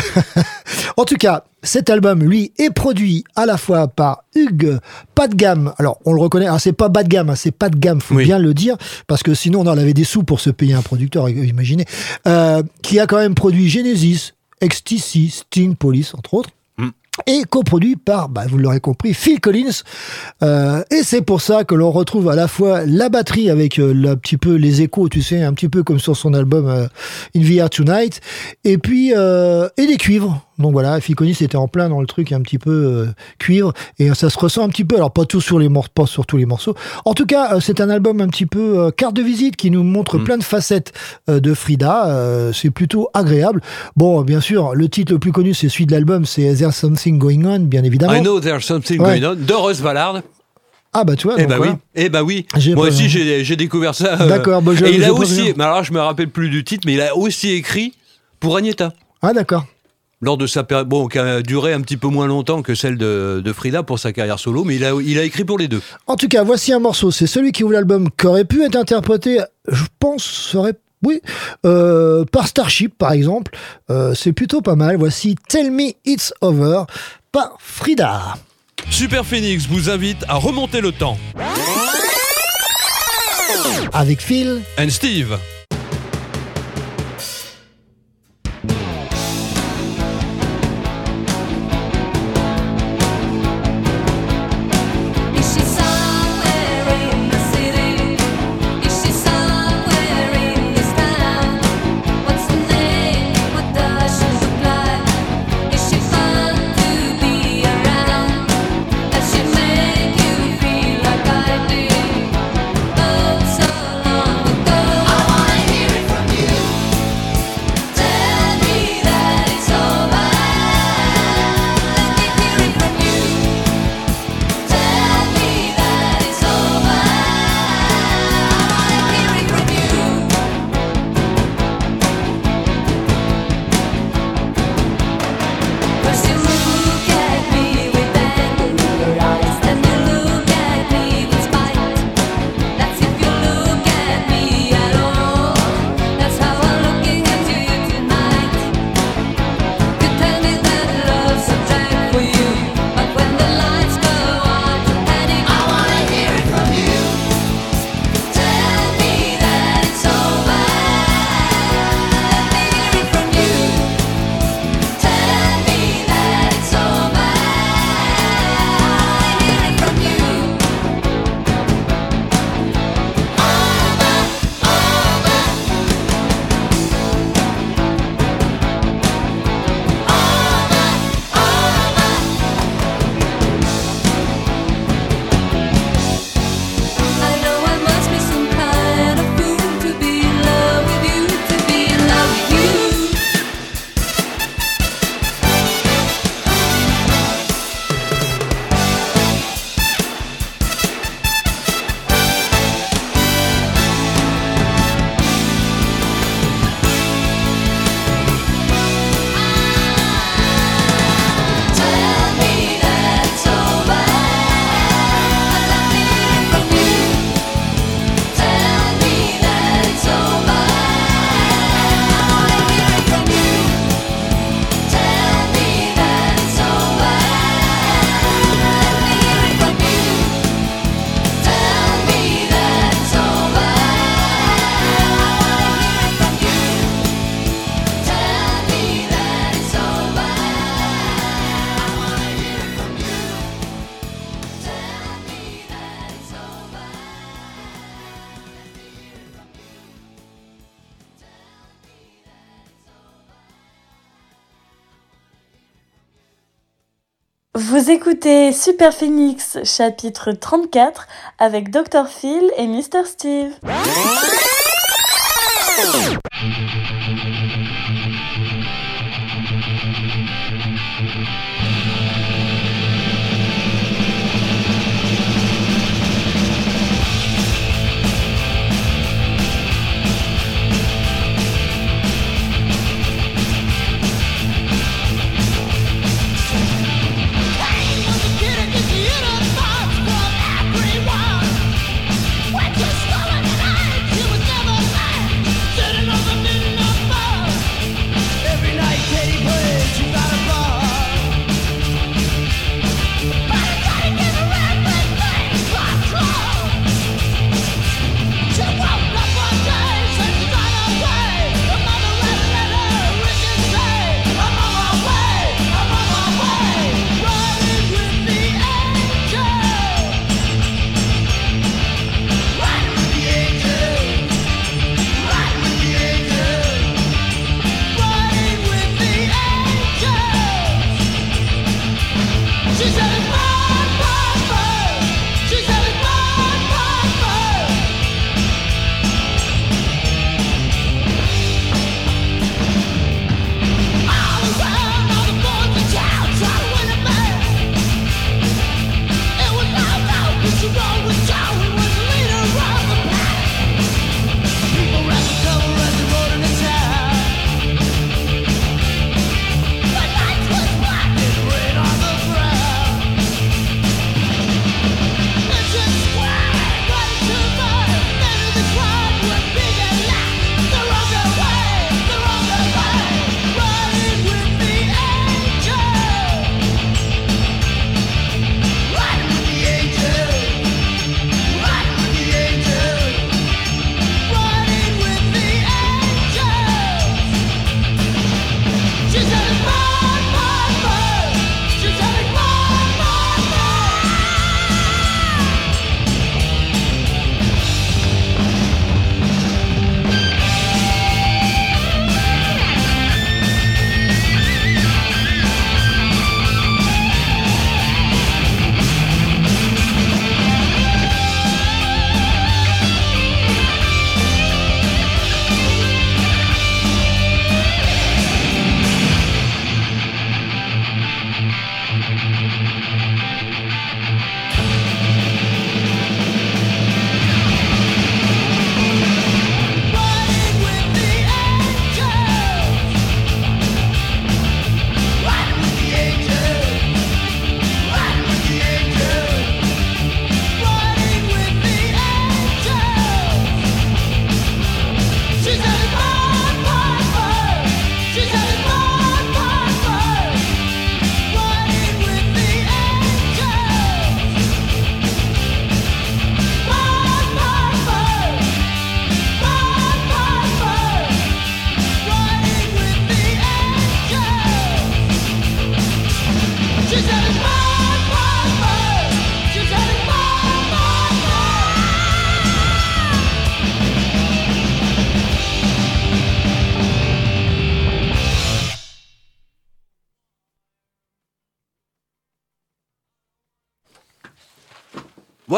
en tout cas, cet album, lui, est produit à la fois par Hugues pas de gamme. Alors on le reconnaît. Alors c'est pas bas de gamme, hein, c'est pas de gamme. Faut bien le dire parce que sinon on en avait des sous pour se payer un producteur. Imaginez. Euh, qui a quand même produit Genesis, XTC, Sting, Police entre autres et coproduit par, bah, vous l'aurez compris, Phil Collins. Euh, et c'est pour ça que l'on retrouve à la fois la batterie avec euh, un petit peu les échos, tu sais, un petit peu comme sur son album euh, In the Air Tonight, et puis et des cuivres. Donc voilà, Phil Collins était en plein dans le truc un petit peu euh, cuivre et ça se ressent un petit peu. Alors pas tout sur les pas sur tous les morceaux. En tout cas, euh, c'est un album un petit peu euh, carte de visite qui nous montre plein de facettes euh, de Frida. Euh, c'est plutôt agréable. Bon, bien sûr, le titre le plus connu, c'est celui de l'album, c'est There's Something Going On, bien évidemment. I know there's something Ouais. going on. De Ballard. Ah bah tu vois. Eh bah oui, eh bah oui. J'ai Moi pas- aussi j'ai découvert ça. euh, D'accord, bah, et il a aussi, mais alors je me rappelle plus du titre, mais il a aussi écrit pour Agneta. Ah d'accord. Lors de sa période, bon, qui a duré un petit peu moins longtemps que celle de, de Frida pour sa carrière solo, mais il a, il a écrit pour les deux. En tout cas, voici un morceau. C'est celui qui ouvre l'album qui aurait pu être interprété, je pense, serait oui, euh, par Starship par exemple. Euh, c'est plutôt pas mal. Voici Tell Me It's Over par Frida. Super Phoenix vous invite à remonter le temps. Avec Phil. And Steve. Écoutez Super Phoenix, chapitre 34, avec Dr. Phil et Mr. Steve.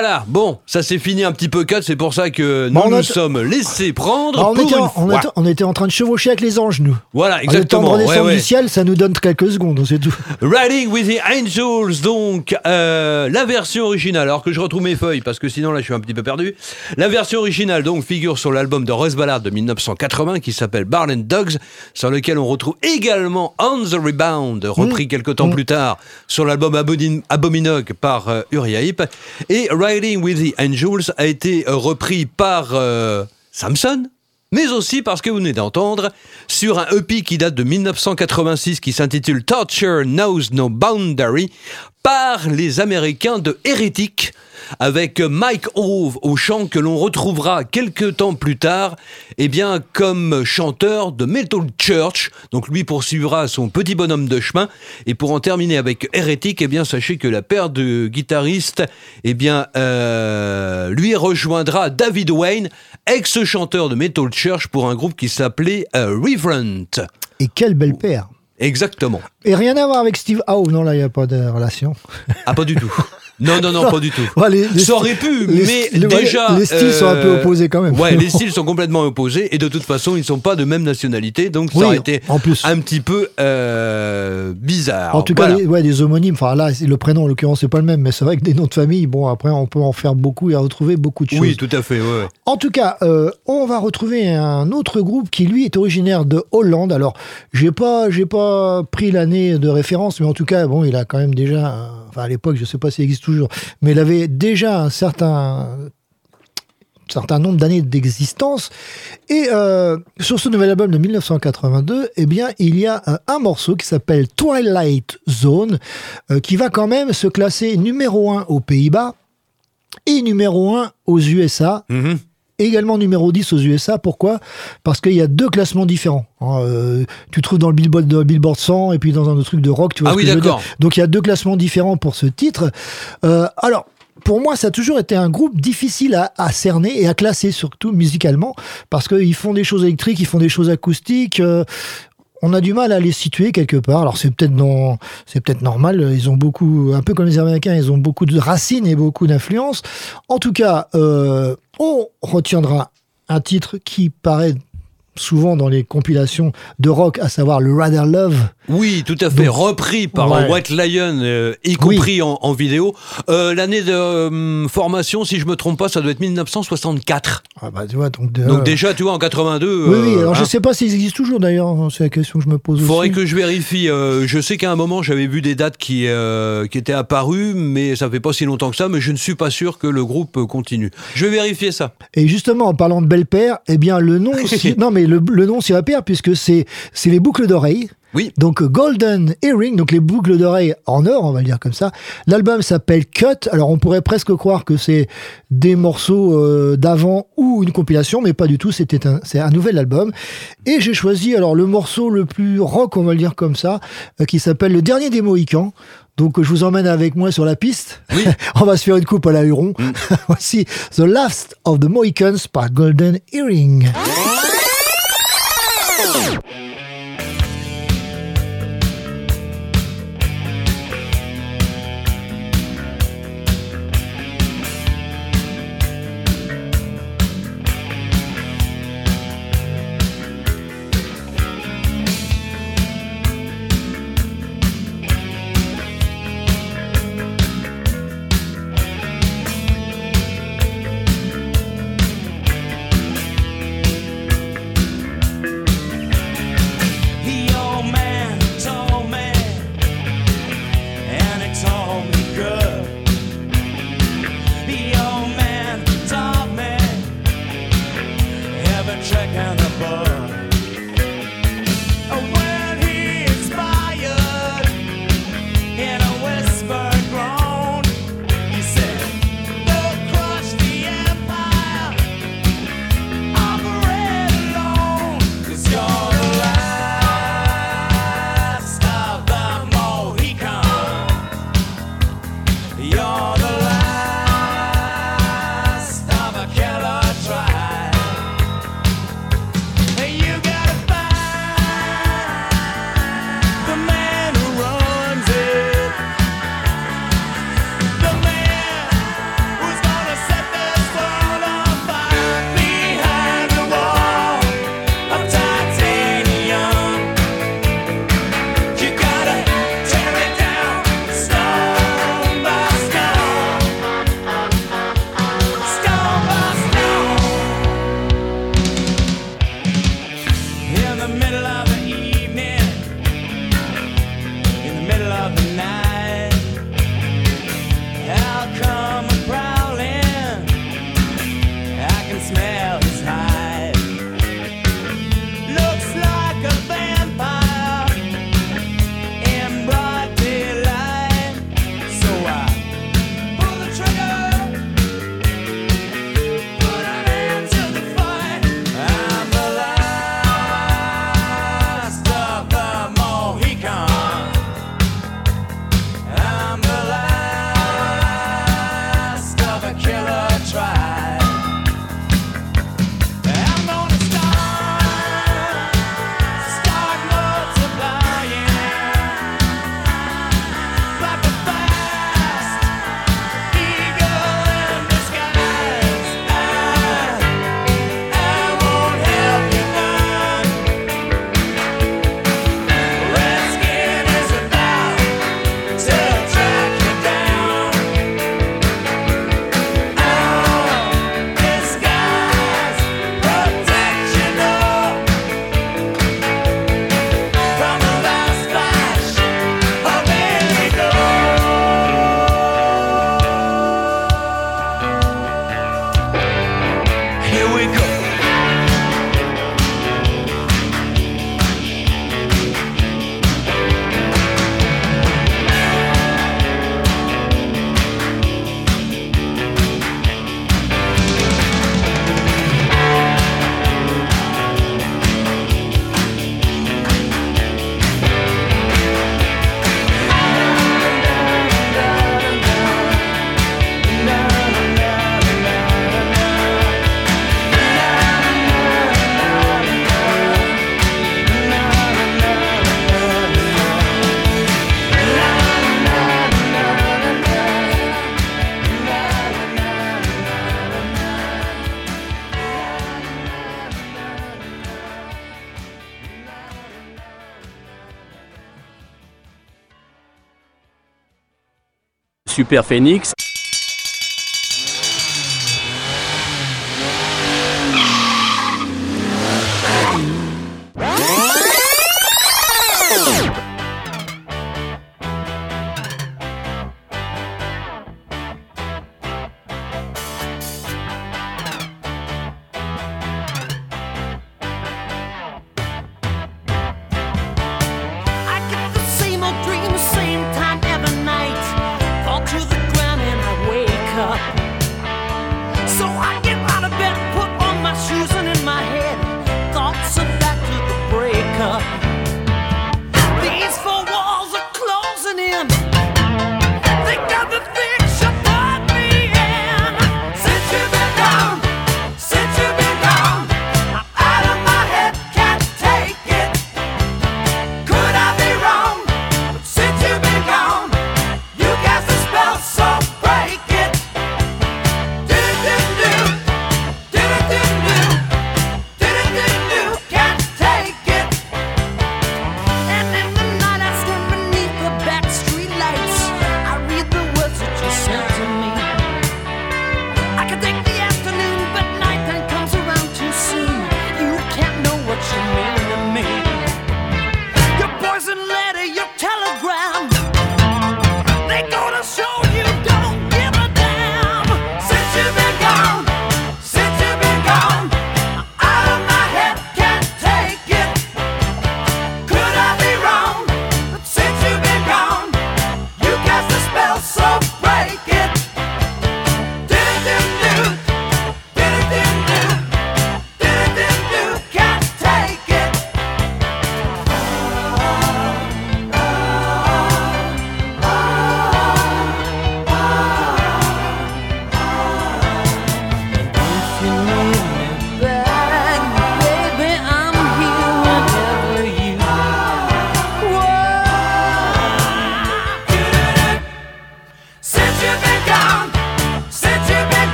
Voilà, bon, ça s'est fini un petit peu cut, c'est pour ça que nous a- nous sommes laissés prendre Bah, on, pour était, une on, fois. était, on était en train de chevaucher avec les anges, nous. Voilà, Le temps de exactement. redescendre ouais, ouais. du ciel, ça nous donne quelques secondes, c'est tout. Riding with the Angels, donc euh, la version originale. Alors que je retrouve mes feuilles parce que sinon là je suis un petit peu perdu. La version originale donc figure sur l'album de Russ Ballard de 1980 qui s'appelle Barn and Dogs, sur lequel on retrouve également On the Rebound, repris quelques temps plus tard sur l'album Abomin- Abominog par euh, Uriah Heep. Et Riding with the Angels a été euh, repris par euh, Samson mais aussi parce que vous venez d'entendre sur un EP qui date de 1986 qui s'intitule Torture Knows No Boundary par les Américains de Heretic avec Mike Hove au chant que l'on retrouvera quelques temps plus tard eh bien comme chanteur de Metal Church. Donc lui poursuivra son petit bonhomme de chemin. Et pour en terminer avec Heretic eh bien sachez que la paire de guitaristes eh bien euh, lui rejoindra David Wayne ex-chanteur de Metal Church pour un groupe qui s'appelait euh, Reverend Et quelle belle paire. exactement Et rien à voir avec Steve Howe, non, là, il n'y a pas de relation. Ah, pas du tout. Non, non, non, pas du tout. Ouais, les- les ça aurait pu, les- mais les- déjà. les styles sont un peu euh, opposés quand même. Ouais, les styles sont complètement opposés et de toute façon, ils ne sont pas de même nationalité, donc ça aurait été en plus. un petit peu euh, bizarre. En tout Voilà. cas, des, ouais, des homonymes. Enfin, là, le prénom, en l'occurrence, c'est pas le même, mais c'est vrai que des noms de famille, bon, après, on peut en faire beaucoup et retrouver beaucoup de choses. Oui, tout à fait. ouais, ouais. En tout cas, euh, on va retrouver un autre groupe qui lui est originaire de Hollande. Alors, j'ai pas, j'ai pas pris l'année de référence, mais en tout cas, bon, il a quand même déjà, enfin à l'époque, je sais pas s'il existe toujours, mais il avait déjà un certain certain nombre d'années d'existence. Et euh, sur ce nouvel album de 1982, eh bien, il y a un, un morceau qui s'appelle Twilight Zone, euh, qui va quand même se classer numéro 1 aux Pays-Bas et numéro 1 aux USA. Mhm. Également numéro 10 aux USA. Pourquoi? Parce qu'il y a deux classements différents. hein. Euh, tu trouves dans le Billboard, dans le Billboard 100 et puis dans un autre truc de rock. Tu vois Ah ce oui, d'accord. Donc il y a deux classements différents pour ce titre. Euh, alors, pour moi, ça a toujours été un groupe difficile à, à cerner et à classer, surtout musicalement, parce qu'ils font des choses électriques, ils font des choses acoustiques. euh, on a du mal à les situer quelque part. Alors c'est peut-être non, c'est peut-être normal. Ils ont beaucoup, un peu comme les Américains, ils ont beaucoup de racines et beaucoup d'influences. En tout cas, euh, on retiendra un titre qui paraît souvent dans les compilations de rock, à savoir le Rather Love. Oui, tout à fait. Donc- repris par Ouais. White Lion, euh, y compris en, en vidéo. Euh, L'année de euh, formation, si je me trompe pas, ça doit être 1964. Ah bah tu vois, donc, de- Donc déjà, tu vois, en 82. Oui, oui. euh, Alors je hein. sais pas s'ils existent toujours d'ailleurs. C'est la question que je me pose Faudrait aussi. que je vérifie. Euh, je sais qu'à un moment, j'avais vu des dates qui, euh, qui étaient apparues, mais ça fait pas si longtemps que ça. Mais je ne suis pas sûr que le groupe euh, continue. Je vais vérifier ça. Et justement, en parlant de bel père, eh bien le nom, non mais le, le nom s'y repère puisque c'est c'est les boucles d'oreilles. Oui. Donc Golden Earring, donc les boucles d'oreilles en or, on va le dire comme ça. L'album s'appelle Cut. Alors on pourrait presque croire que c'est des morceaux euh, d'avant ou une compilation, mais pas du tout. C'était un, c'est un nouvel album. Et j'ai choisi alors le morceau le plus rock, on va le dire comme ça, euh, qui s'appelle Le Dernier des Mohicans. Donc je vous emmène avec moi sur la piste. on va se faire une coupe à la Huron. Voici The Last of the Mohicans par Golden Earring. Super Phoenix.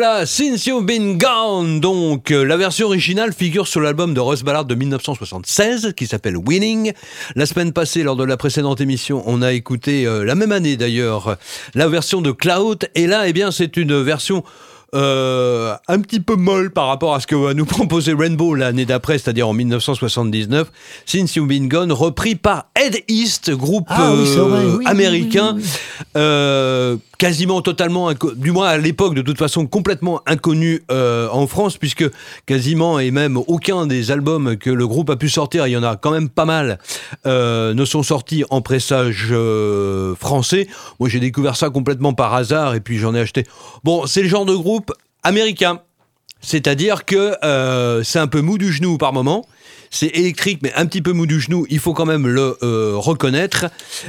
Voilà, Since You've Been Gone. Donc, euh, la version originale figure sur l'album de Russ Ballard de 1976 qui s'appelle Winning. La semaine passée, lors de la précédente émission, on a écouté, euh, la même année d'ailleurs, la version de Cloud. Et là, eh bien, c'est une version euh, un petit peu molle par rapport à ce que va nous proposer Rainbow l'année d'après, c'est-à-dire en 1979. Since You've Been Gone, repris par Ed East, groupe Ah oui, c'est vrai, oui, américain, quasiment totalement, du moins à l'époque, de toute façon complètement inconnu euh, en France, puisque quasiment et même aucun des albums que le groupe a pu sortir, il y en a quand même pas mal, euh, ne sont sortis en pressage euh, français. Moi, j'ai découvert ça complètement par hasard et puis j'en ai acheté. Bon, c'est le genre de groupe américain. C'est-à-dire que c'est un peu mou du genou par moment. C'est électrique, mais un petit peu mou du genou. Il faut quand même le euh, reconnaître.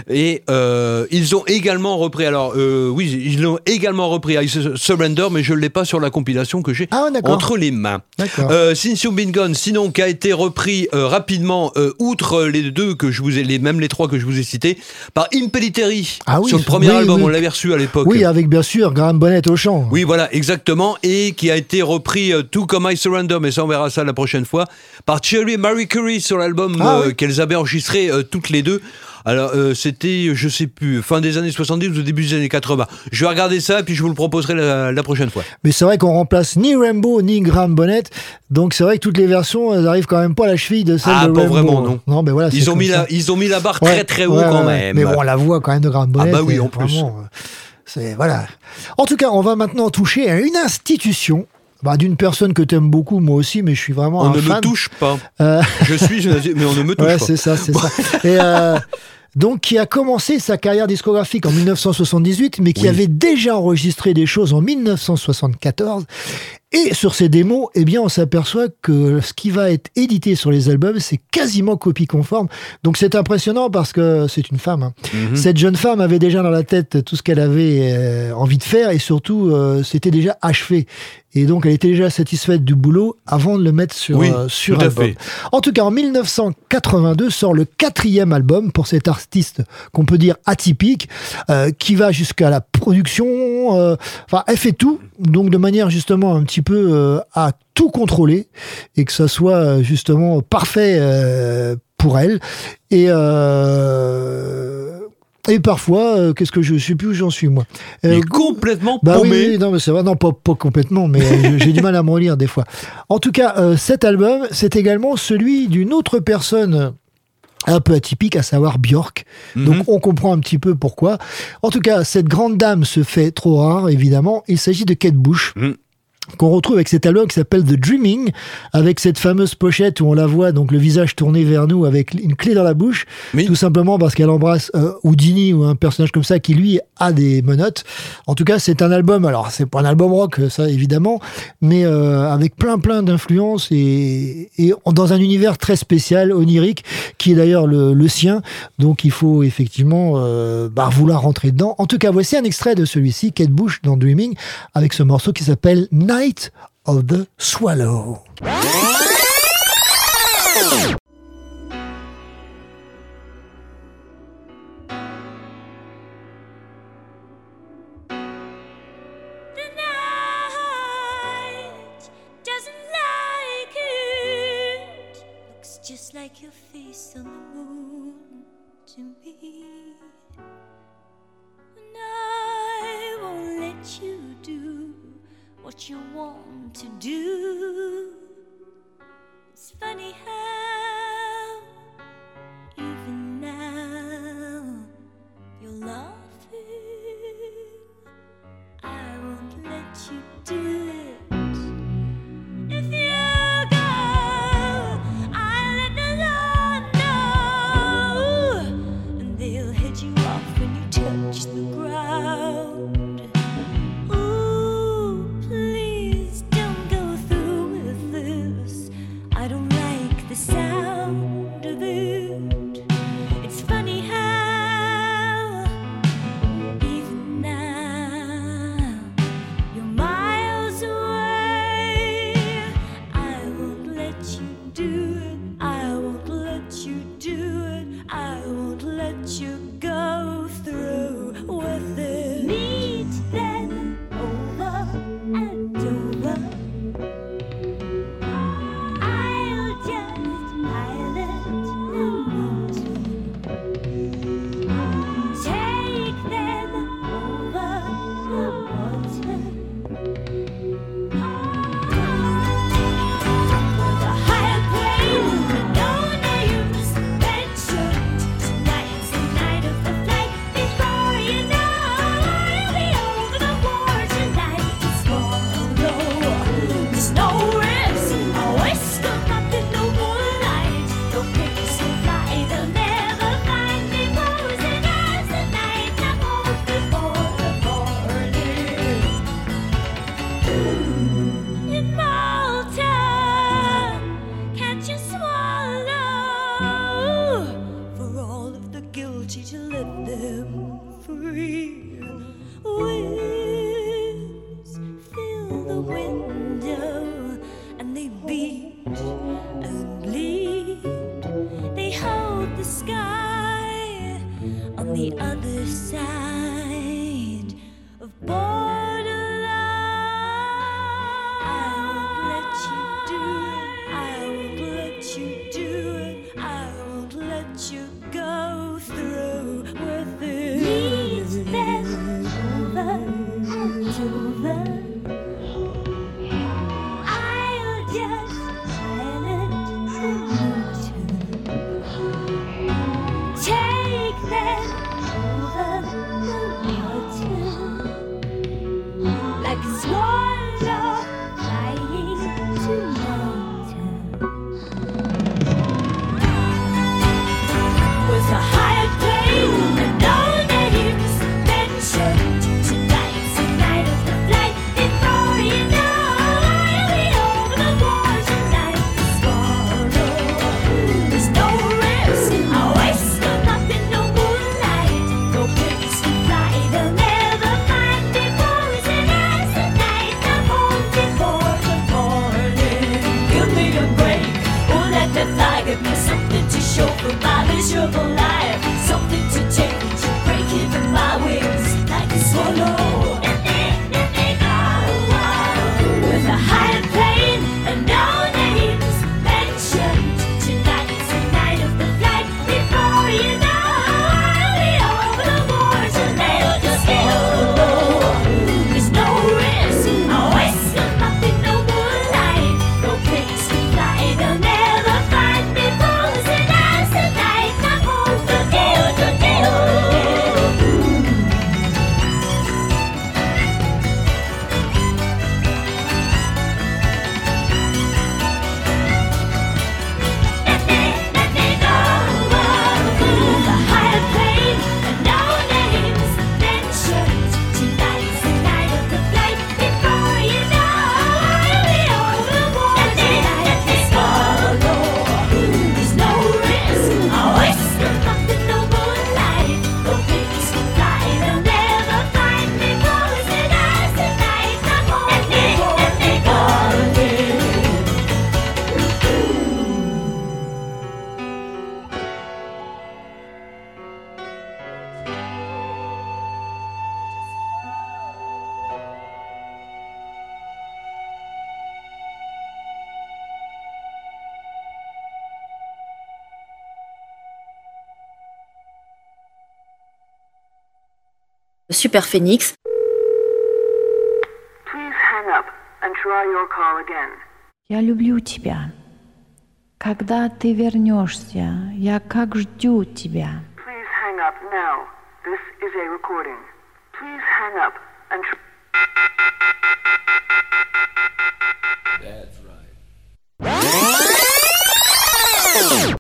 Et euh, ils ont également repris. Alors euh, oui, ils l'ont également repris I Surrender, mais je ne l'ai pas sur la compilation que j'ai d'accord. entre les mains. D'accord. Since You've Been Gone, sinon qui a été repris rapidement, outre les deux que je vous ai, les même les trois que je vous ai cités, par Impellitteri Ah oui, sur le premier oui, album. oui. On l'avait reçu à l'époque. Oui, avec bien sûr Graham Bonnet au chant. Oui, voilà, exactement. Et qui a été repris tout comme I Surrender, mais ça, on verra ça la prochaine fois, par Cherry et Marie Curie sur l'album Ah euh, oui. qu'elles avaient enregistré euh, toutes les deux. Alors, euh, c'était, je sais plus, fin des années 70 ou début des années 80. Je vais regarder ça, puis je vous le proposerai la, la prochaine fois. Mais c'est vrai qu'on remplace ni Rainbow ni Graham Bonnet. Donc c'est vrai que toutes les versions, elles arrivent quand même pas à la cheville de celle Ah, de pas vraiment, non. Non, mais voilà. c'est Ils ont, mis ça. la, ils ont mis la barre Ouais, très très haut ouais, quand ouais. même. Mais bon, la voix quand même de Graham Bonnet. Ah bah oui, en plus. vraiment, voilà. En tout cas, on va maintenant toucher à une institution bah, d'une personne que t'aimes beaucoup, moi aussi, mais je suis vraiment On un ne fan. me touche pas. Euh, Je suis, je- mais on ne me touche ouais, pas. c'est ça, c'est ça. Et euh, donc, qui a commencé sa carrière discographique en 1978, mais qui Oui. avait déjà enregistré des choses en 1974. Et sur ces démos, eh bien, on s'aperçoit que ce qui va être édité sur les albums, c'est quasiment copie conforme. Donc, c'est impressionnant parce que c'est une femme. hein. Mhm. Cette jeune femme avait déjà dans la tête tout ce qu'elle avait euh, envie de faire et surtout, euh, c'était déjà achevé. Et donc, elle était déjà satisfaite du boulot avant de le mettre sur, Oui, euh, sur tout à album. fait. En tout cas, en 1982 sort le quatrième album pour cet artiste qu'on peut dire atypique, euh, qui va jusqu'à la production. Enfin, elle fait tout, donc de manière justement un petit peu euh, à tout contrôler et que ça soit euh, justement parfait euh, pour elle. Et euh, et parfois, euh, qu'est-ce que je, je sais plus où j'en suis moi. Euh, est complètement bah oui, paumé. oui, non, mais c'est vrai, non, pas, pas complètement, mais euh, j'ai du mal à me relire des fois. En tout cas, cet album, c'est également celui d'une autre personne un peu atypique, à savoir Björk. Mhm. Donc on comprend un petit peu pourquoi. En tout cas, cette grande dame se fait trop rare, évidemment. Il s'agit de Kate Bush. Mhm. Qu'on retrouve avec cet album qui s'appelle The Dreaming, avec cette fameuse pochette où on la voit, donc le visage tourné vers nous avec une clé dans la bouche, tout simplement parce qu'elle embrasse euh, Houdini ou un personnage comme ça qui lui a des menottes. En tout cas, c'est un album, alors c'est pas un album rock, ça évidemment, mais euh, avec plein plein d'influences et, et dans un univers très spécial, onirique, qui est d'ailleurs le, le sien, donc il faut effectivement euh, bah, vouloir rentrer dedans. En tout cas, voici un extrait de celui-ci, Kate Bush dans Dreaming, avec ce morceau qui s'appelle Night of the Swallow. just like your face on the moon to me. To do. chauffeur, my miserable life. Something to change. to my wings like a swallow. Super Phoenix. Я люблю тебя. Когда ты вернешься, я как жду тебя. And... That's right.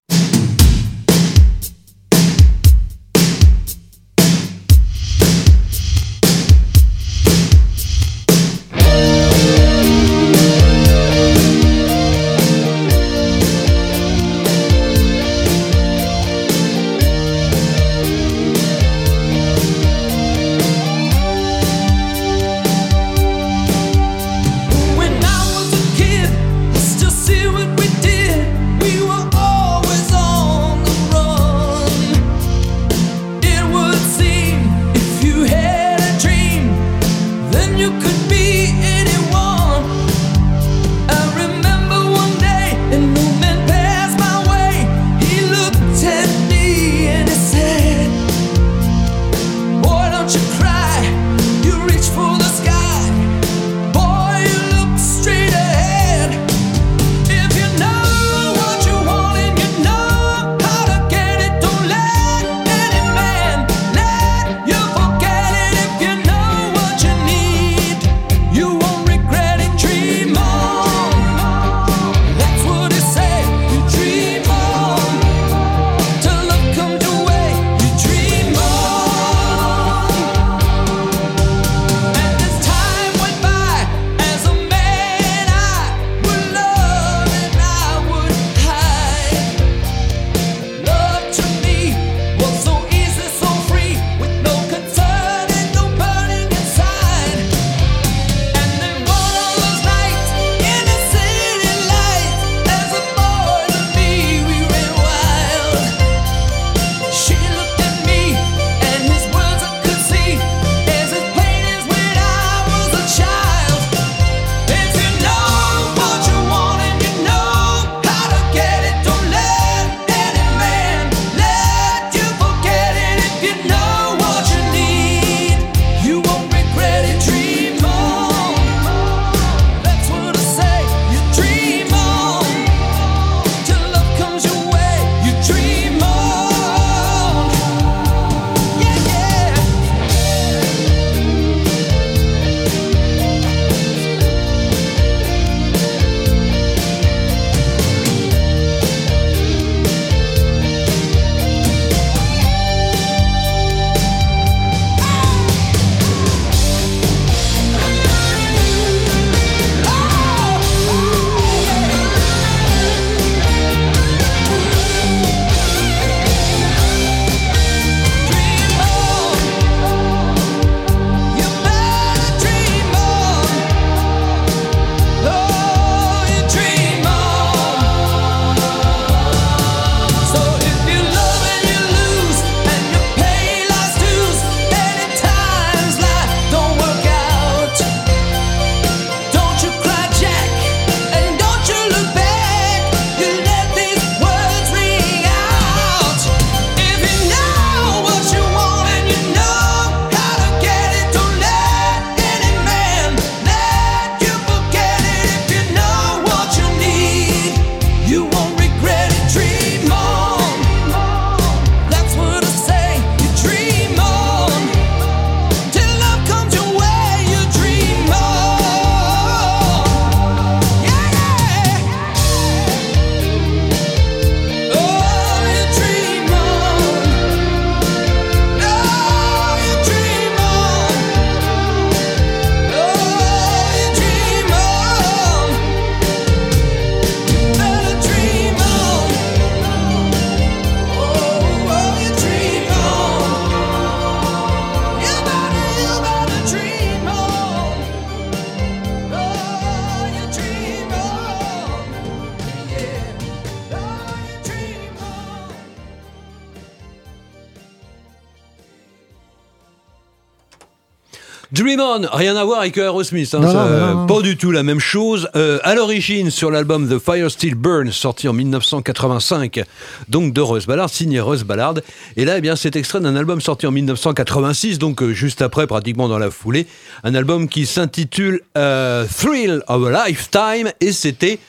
Rien à voir avec Aerosmith, hein, Non, ça, non, non, non. pas du tout la même chose. Euh, à l'origine, sur l'album The Fire Still Burns, sorti en 1985, donc de Russ Ballard, signé Russ Ballard. Et là, eh bien, c'est extrait d'un album sorti en 1986, donc euh, juste après, pratiquement dans la foulée, un album qui s'intitule euh, Thrill of a Lifetime, et c'était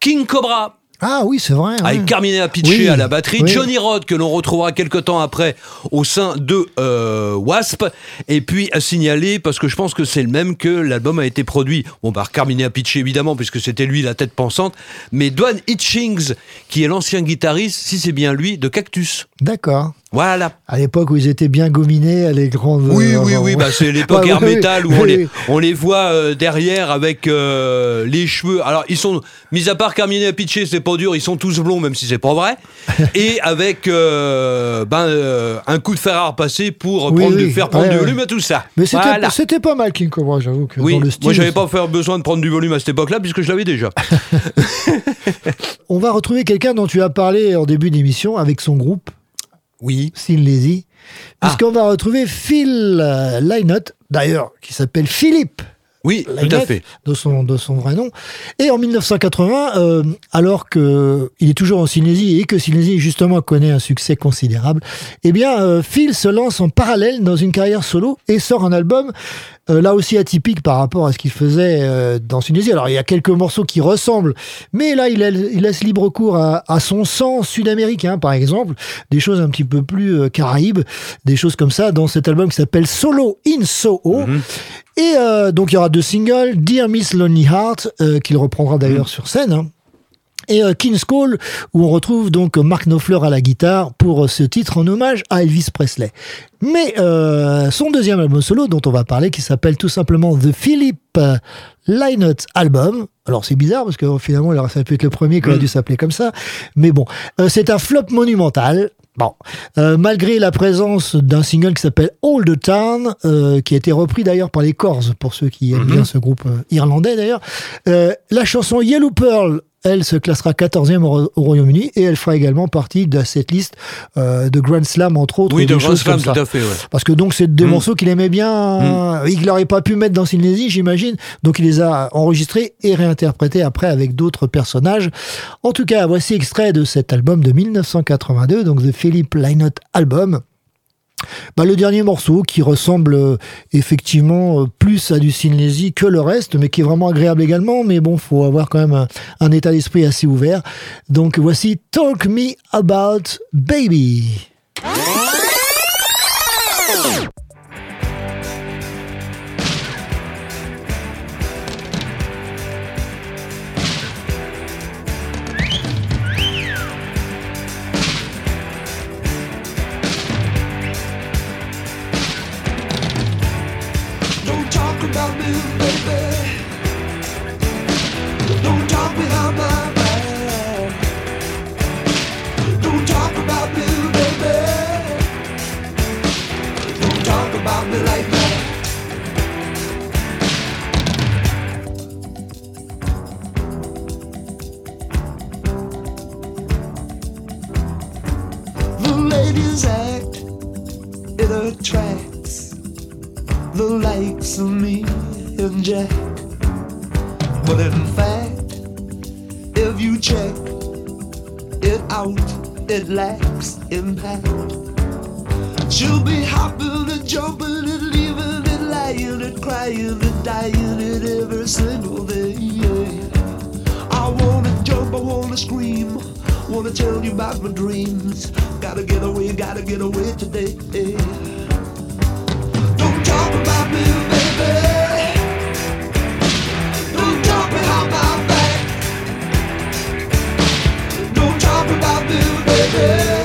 King Cobra. Ah oui, c'est vrai. ouais. Avec Oui, à la batterie, oui. Johnny Rod que l'on retrouvera quelques temps après au sein de euh, Wasp, et puis à signaler parce que je pense que c'est le même que l'album a été produit bon par Carmine Appice évidemment puisque c'était lui la tête pensante, mais Dwan Hitchings qui est l'ancien guitariste, si c'est bien lui, de Cactus. D'accord. Voilà. À l'époque où ils étaient bien gominés, les grandes. Oui, euh, oui, oui, bah c'est l'époque Ouais, air oui, metal où on les, oui. on les voit euh, derrière avec euh, les cheveux. Alors, ils sont, mis à part Carmine Appice, c'est pas dur, ils sont tous blonds, même si c'est pas vrai. Et avec ben, un coup de fer à repasser pour Oui, prendre du, oui, faire prendre ouais, du ouais. volume à tout ça. Mais c'était Voilà. pas mal King Cobra, j'avoue que Oui, dans le style. moi j'avais pas fait besoin de prendre du volume à cette époque-là puisque je l'avais déjà. On va retrouver quelqu'un dont tu as parlé en début d'émission avec son groupe. Oui. Sin Lazy. Ah. Puisqu'on va retrouver Phil euh, Lynott, d'ailleurs, qui s'appelle Philippe. Oui, tout à fait. De son, de son vrai nom. Et en 1980, euh, alors que il est toujours en Sinésie et que Sinésie justement connaît un succès considérable, eh bien, euh, Phil se lance en parallèle dans une carrière solo et sort un album euh, là aussi atypique par rapport à ce qu'il faisait euh, dans Sinésie. Alors, il y a quelques morceaux qui ressemblent, mais là, il, a- il laisse libre cours à, à son sang sud-américain, par exemple, des choses un petit peu plus caraïbes, des choses comme ça dans cet album qui s'appelle Solo in Soho. Et euh, donc, il y aura deux singles, Dear Miss Lonely Heart, euh, qu'il reprendra d'ailleurs sur scène. hein. Et euh, King's Call, où on retrouve donc Mark Knopfler à la guitare pour euh, ce titre en hommage à Elvis Presley. Mais euh, son deuxième album solo, dont on va parler, qui s'appelle tout simplement The Philip euh, Lynott Album. Alors c'est bizarre parce que finalement, alors, ça peut être le premier qui aurait dû s'appeler comme ça. Mais bon, euh, c'est un flop monumental. Bon, Euh, malgré la présence d'un single qui s'appelle All the Town, euh, qui a été repris d'ailleurs par les Corrs, pour ceux qui aiment bien ce groupe euh, irlandais d'ailleurs, euh, la chanson Yellow Pearl, elle se classera 14e au, au Royaume-Uni et elle fera également partie de cette liste euh, de Grand Slam, entre autres. Oui, de Grand Slam, tout à fait. ouais. Parce que donc c'est des Mm. morceaux qu'il aimait bien, euh, il n'aurait pas pu mettre dans Sinésie, j'imagine. Donc il les a enregistrés et réinterprétés après avec d'autres personnages. En tout cas, voici extrait de cet album de 1982, donc The Philip Lynott Album. Bah, le dernier morceau qui ressemble euh, effectivement euh, plus à du Sinésie que le reste, mais qui est vraiment agréable également. Mais bon, faut avoir quand même un état d'esprit assez ouvert. Donc voici Talk Me About Baby. Ladies act, it attracts the likes of me and Jack. But in fact, if you check it out, it lacks impact. She'll be hopping and jumping and leaving and lying and crying and dying and every single day. I wanna jump, I wanna scream, wanna tell you about my dreams. Gotta get away, gotta get away today. Baby.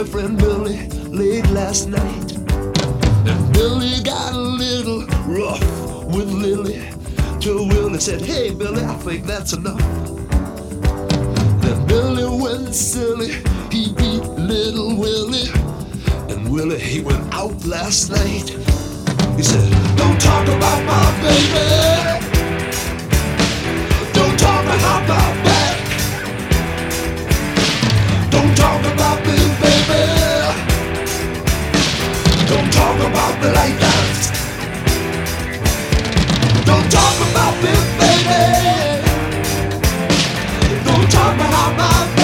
boyfriend Billy late last night. And Billy got a little rough with Lily. Till Willie said, Hey Billy, I think that's enough. Then Billy went silly, he beat little Willie. And Willie, he went out last night. He said, Don't talk about my baby. Don't talk about my back. Don't talk about me. talk about the like. Don't talk about this, baby. Don't talk about my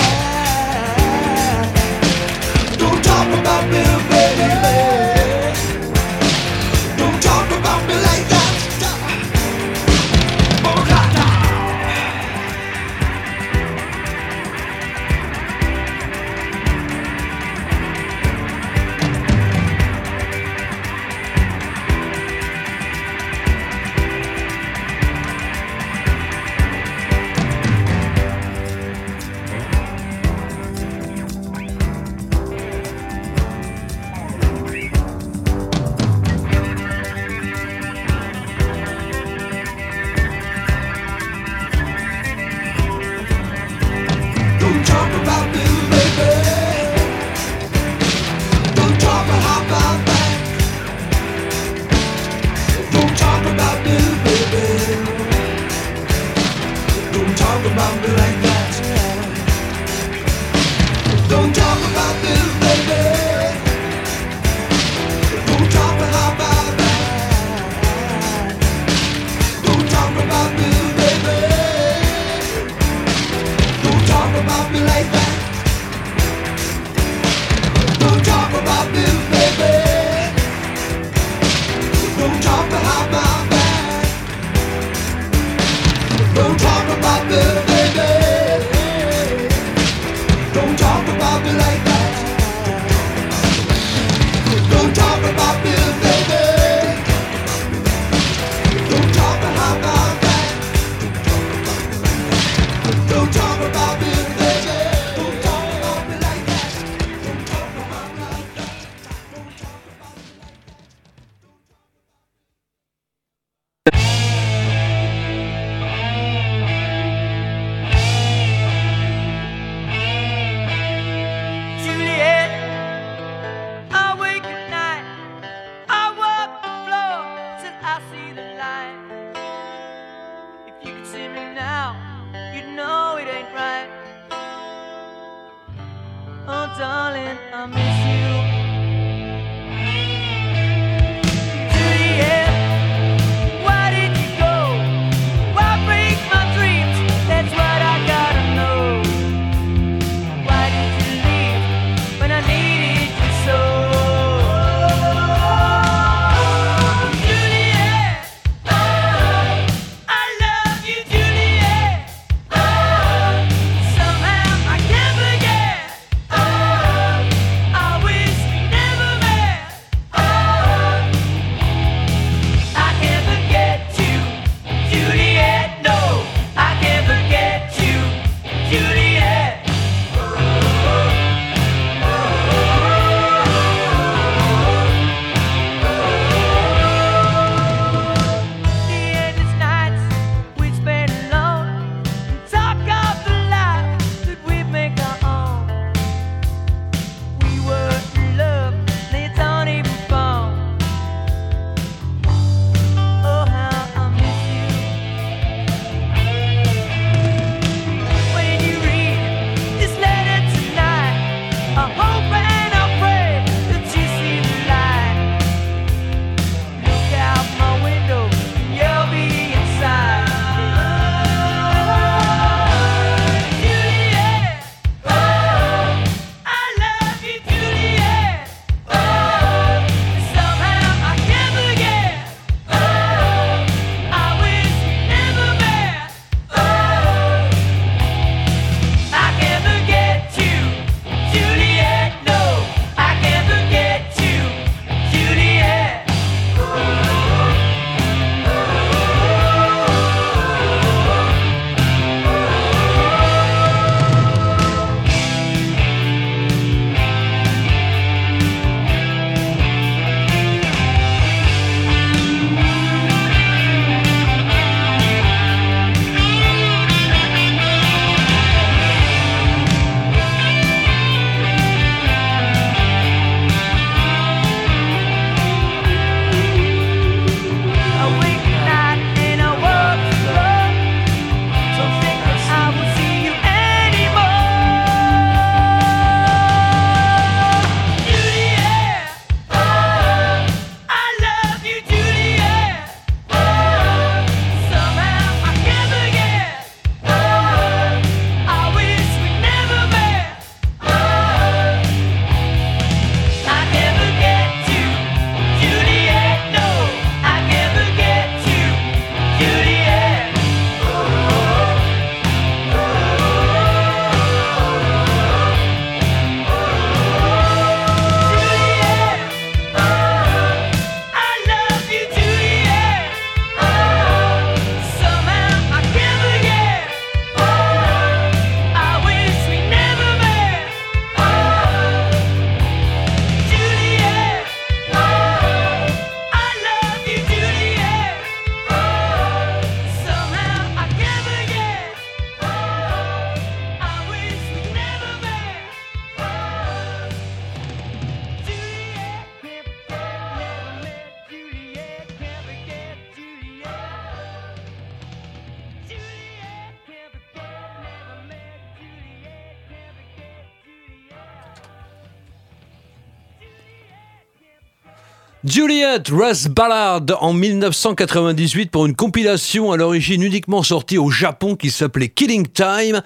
Juliet Russ Ballard en 1998 pour une compilation à l'origine uniquement sortie au Japon qui s'appelait Killing Time,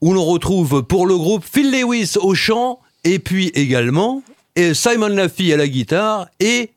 où l'on retrouve pour le groupe Phil Lewis au chant et puis également Simon Laffy à la guitare et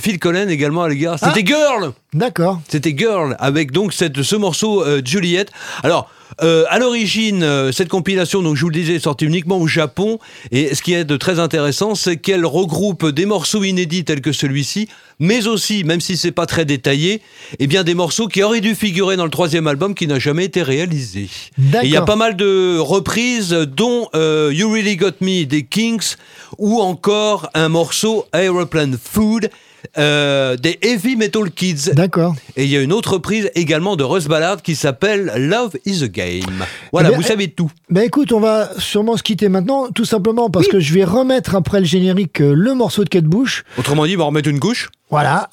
Phil Collen également à guitare. C'était Girl D'accord. C'était Girl, avec donc cette, ce morceau euh, Juliet. Alors, euh, à l'origine, euh, cette compilation, donc je vous le disais, est sortie uniquement au Japon. Et ce qui est de très intéressant, c'est qu'elle regroupe des morceaux inédits tels que celui-ci, mais aussi, même si c'est pas très détaillé, eh bien des morceaux qui auraient dû figurer dans le troisième album qui n'a jamais été réalisé. Et il y a pas mal de reprises, dont euh, You Really Got Me des Kings, ou encore un morceau Aeroplane Food. Euh, des Heavy Metal Kids. D'accord. Et il y a une autre reprise également de Russ Ballard qui s'appelle Love is a Game. Voilà, Eh bien, vous savez tout. Ben écoute, on va sûrement se quitter maintenant, tout simplement parce que je vais remettre après le générique euh, le morceau de Kate Bush. Autrement dit, on va remettre une couche. Voilà,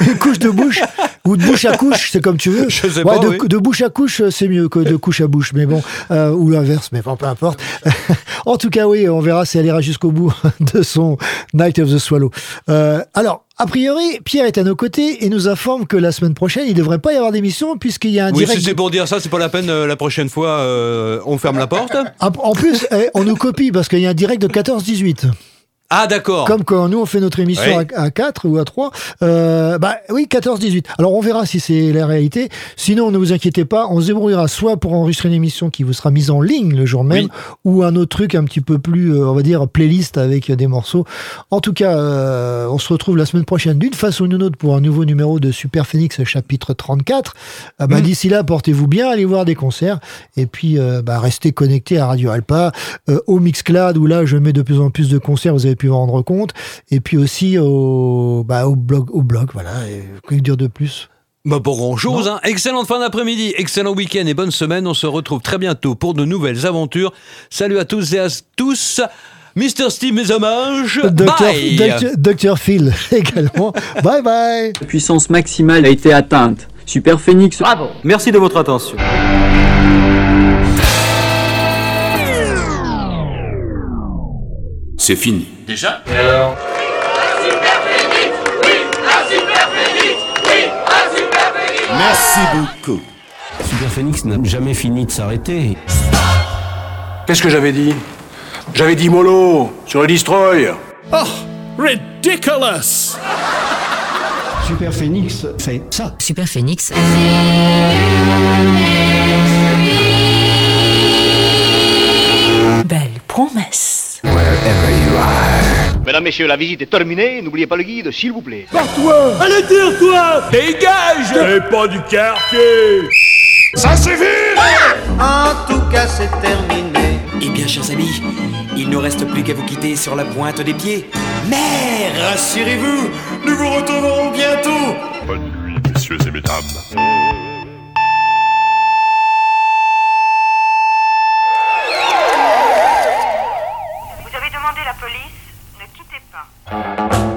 une couche de bouche ou de bouche à couche, c'est comme tu veux. Je sais Ouais, pas, de, oui. de bouche à couche, c'est mieux que de couche à bouche, mais bon, euh, ou l'inverse, mais bon, peu importe. en tout cas, oui, on verra si elle ira jusqu'au bout de son Night of the Swallow. Euh, alors. A priori, Pierre est à nos côtés et nous informe que la semaine prochaine, il ne devrait pas y avoir d'émission puisqu'il y a un Oui, direct. si c'est pour dire ça, c'est pas la peine. euh, la prochaine fois, euh, on ferme la porte. Ah, En plus, eh, on nous copie parce qu'il y a un direct de 14-18. Ah, d'accord. Comme quand nous on fait notre émission Oui. à, à 4 ou à 3, euh, bah oui, 14-18. Alors on verra si c'est la réalité. Sinon, ne vous inquiétez pas, on se débrouillera soit pour enregistrer une émission qui vous sera mise en ligne le jour même, ou un autre truc un petit peu plus, euh, on va dire, playlist avec des morceaux. En tout cas, euh, on se retrouve la semaine prochaine d'une façon ou d'une autre pour un nouveau numéro de Super Phoenix chapitre 34. Euh, bah, Mm. D'ici là, portez-vous bien, allez voir des concerts, et puis euh, bah, restez connectés à Radio Alpa, euh, au Mixcloud, où là je mets de plus en plus de concerts, vous avez pu vous rendre compte, et puis aussi au, bah, au blog, au blog, voilà. Et, que dire de plus? Bah, pour grand chose. Hein. Excellente fin d'après-midi, excellent week-end et bonne semaine. On se retrouve très bientôt pour de nouvelles aventures. Salut à tous et à tous. Mr. Steve, mes hommages. Docteur, Bye. Docteur- Docteur Phil également. bye bye. La puissance maximale a été atteinte. Super Phoenix. Bravo. Merci de votre attention. C'est fini. Déjà Et alors? Merci beaucoup. Super Phoenix n'a jamais fini de s'arrêter. Qu'est-ce que j'avais dit? J'avais dit mollo sur le destroy. Oh Ridiculous Super Phoenix fait ça. Super Phoenix. Promesse. Mesdames, Messieurs, la visite est terminée. N'oubliez pas le guide, s'il vous plaît. Toi Allez dire toi Dégage Et pas du quartier Ça suffit En tout cas, c'est terminé. Eh bien, chers amis, il ne reste plus qu'à vous quitter sur la pointe des pieds. Mais rassurez-vous, nous vous retrouverons bientôt. Bonne nuit, messieurs et mesdames. Bye.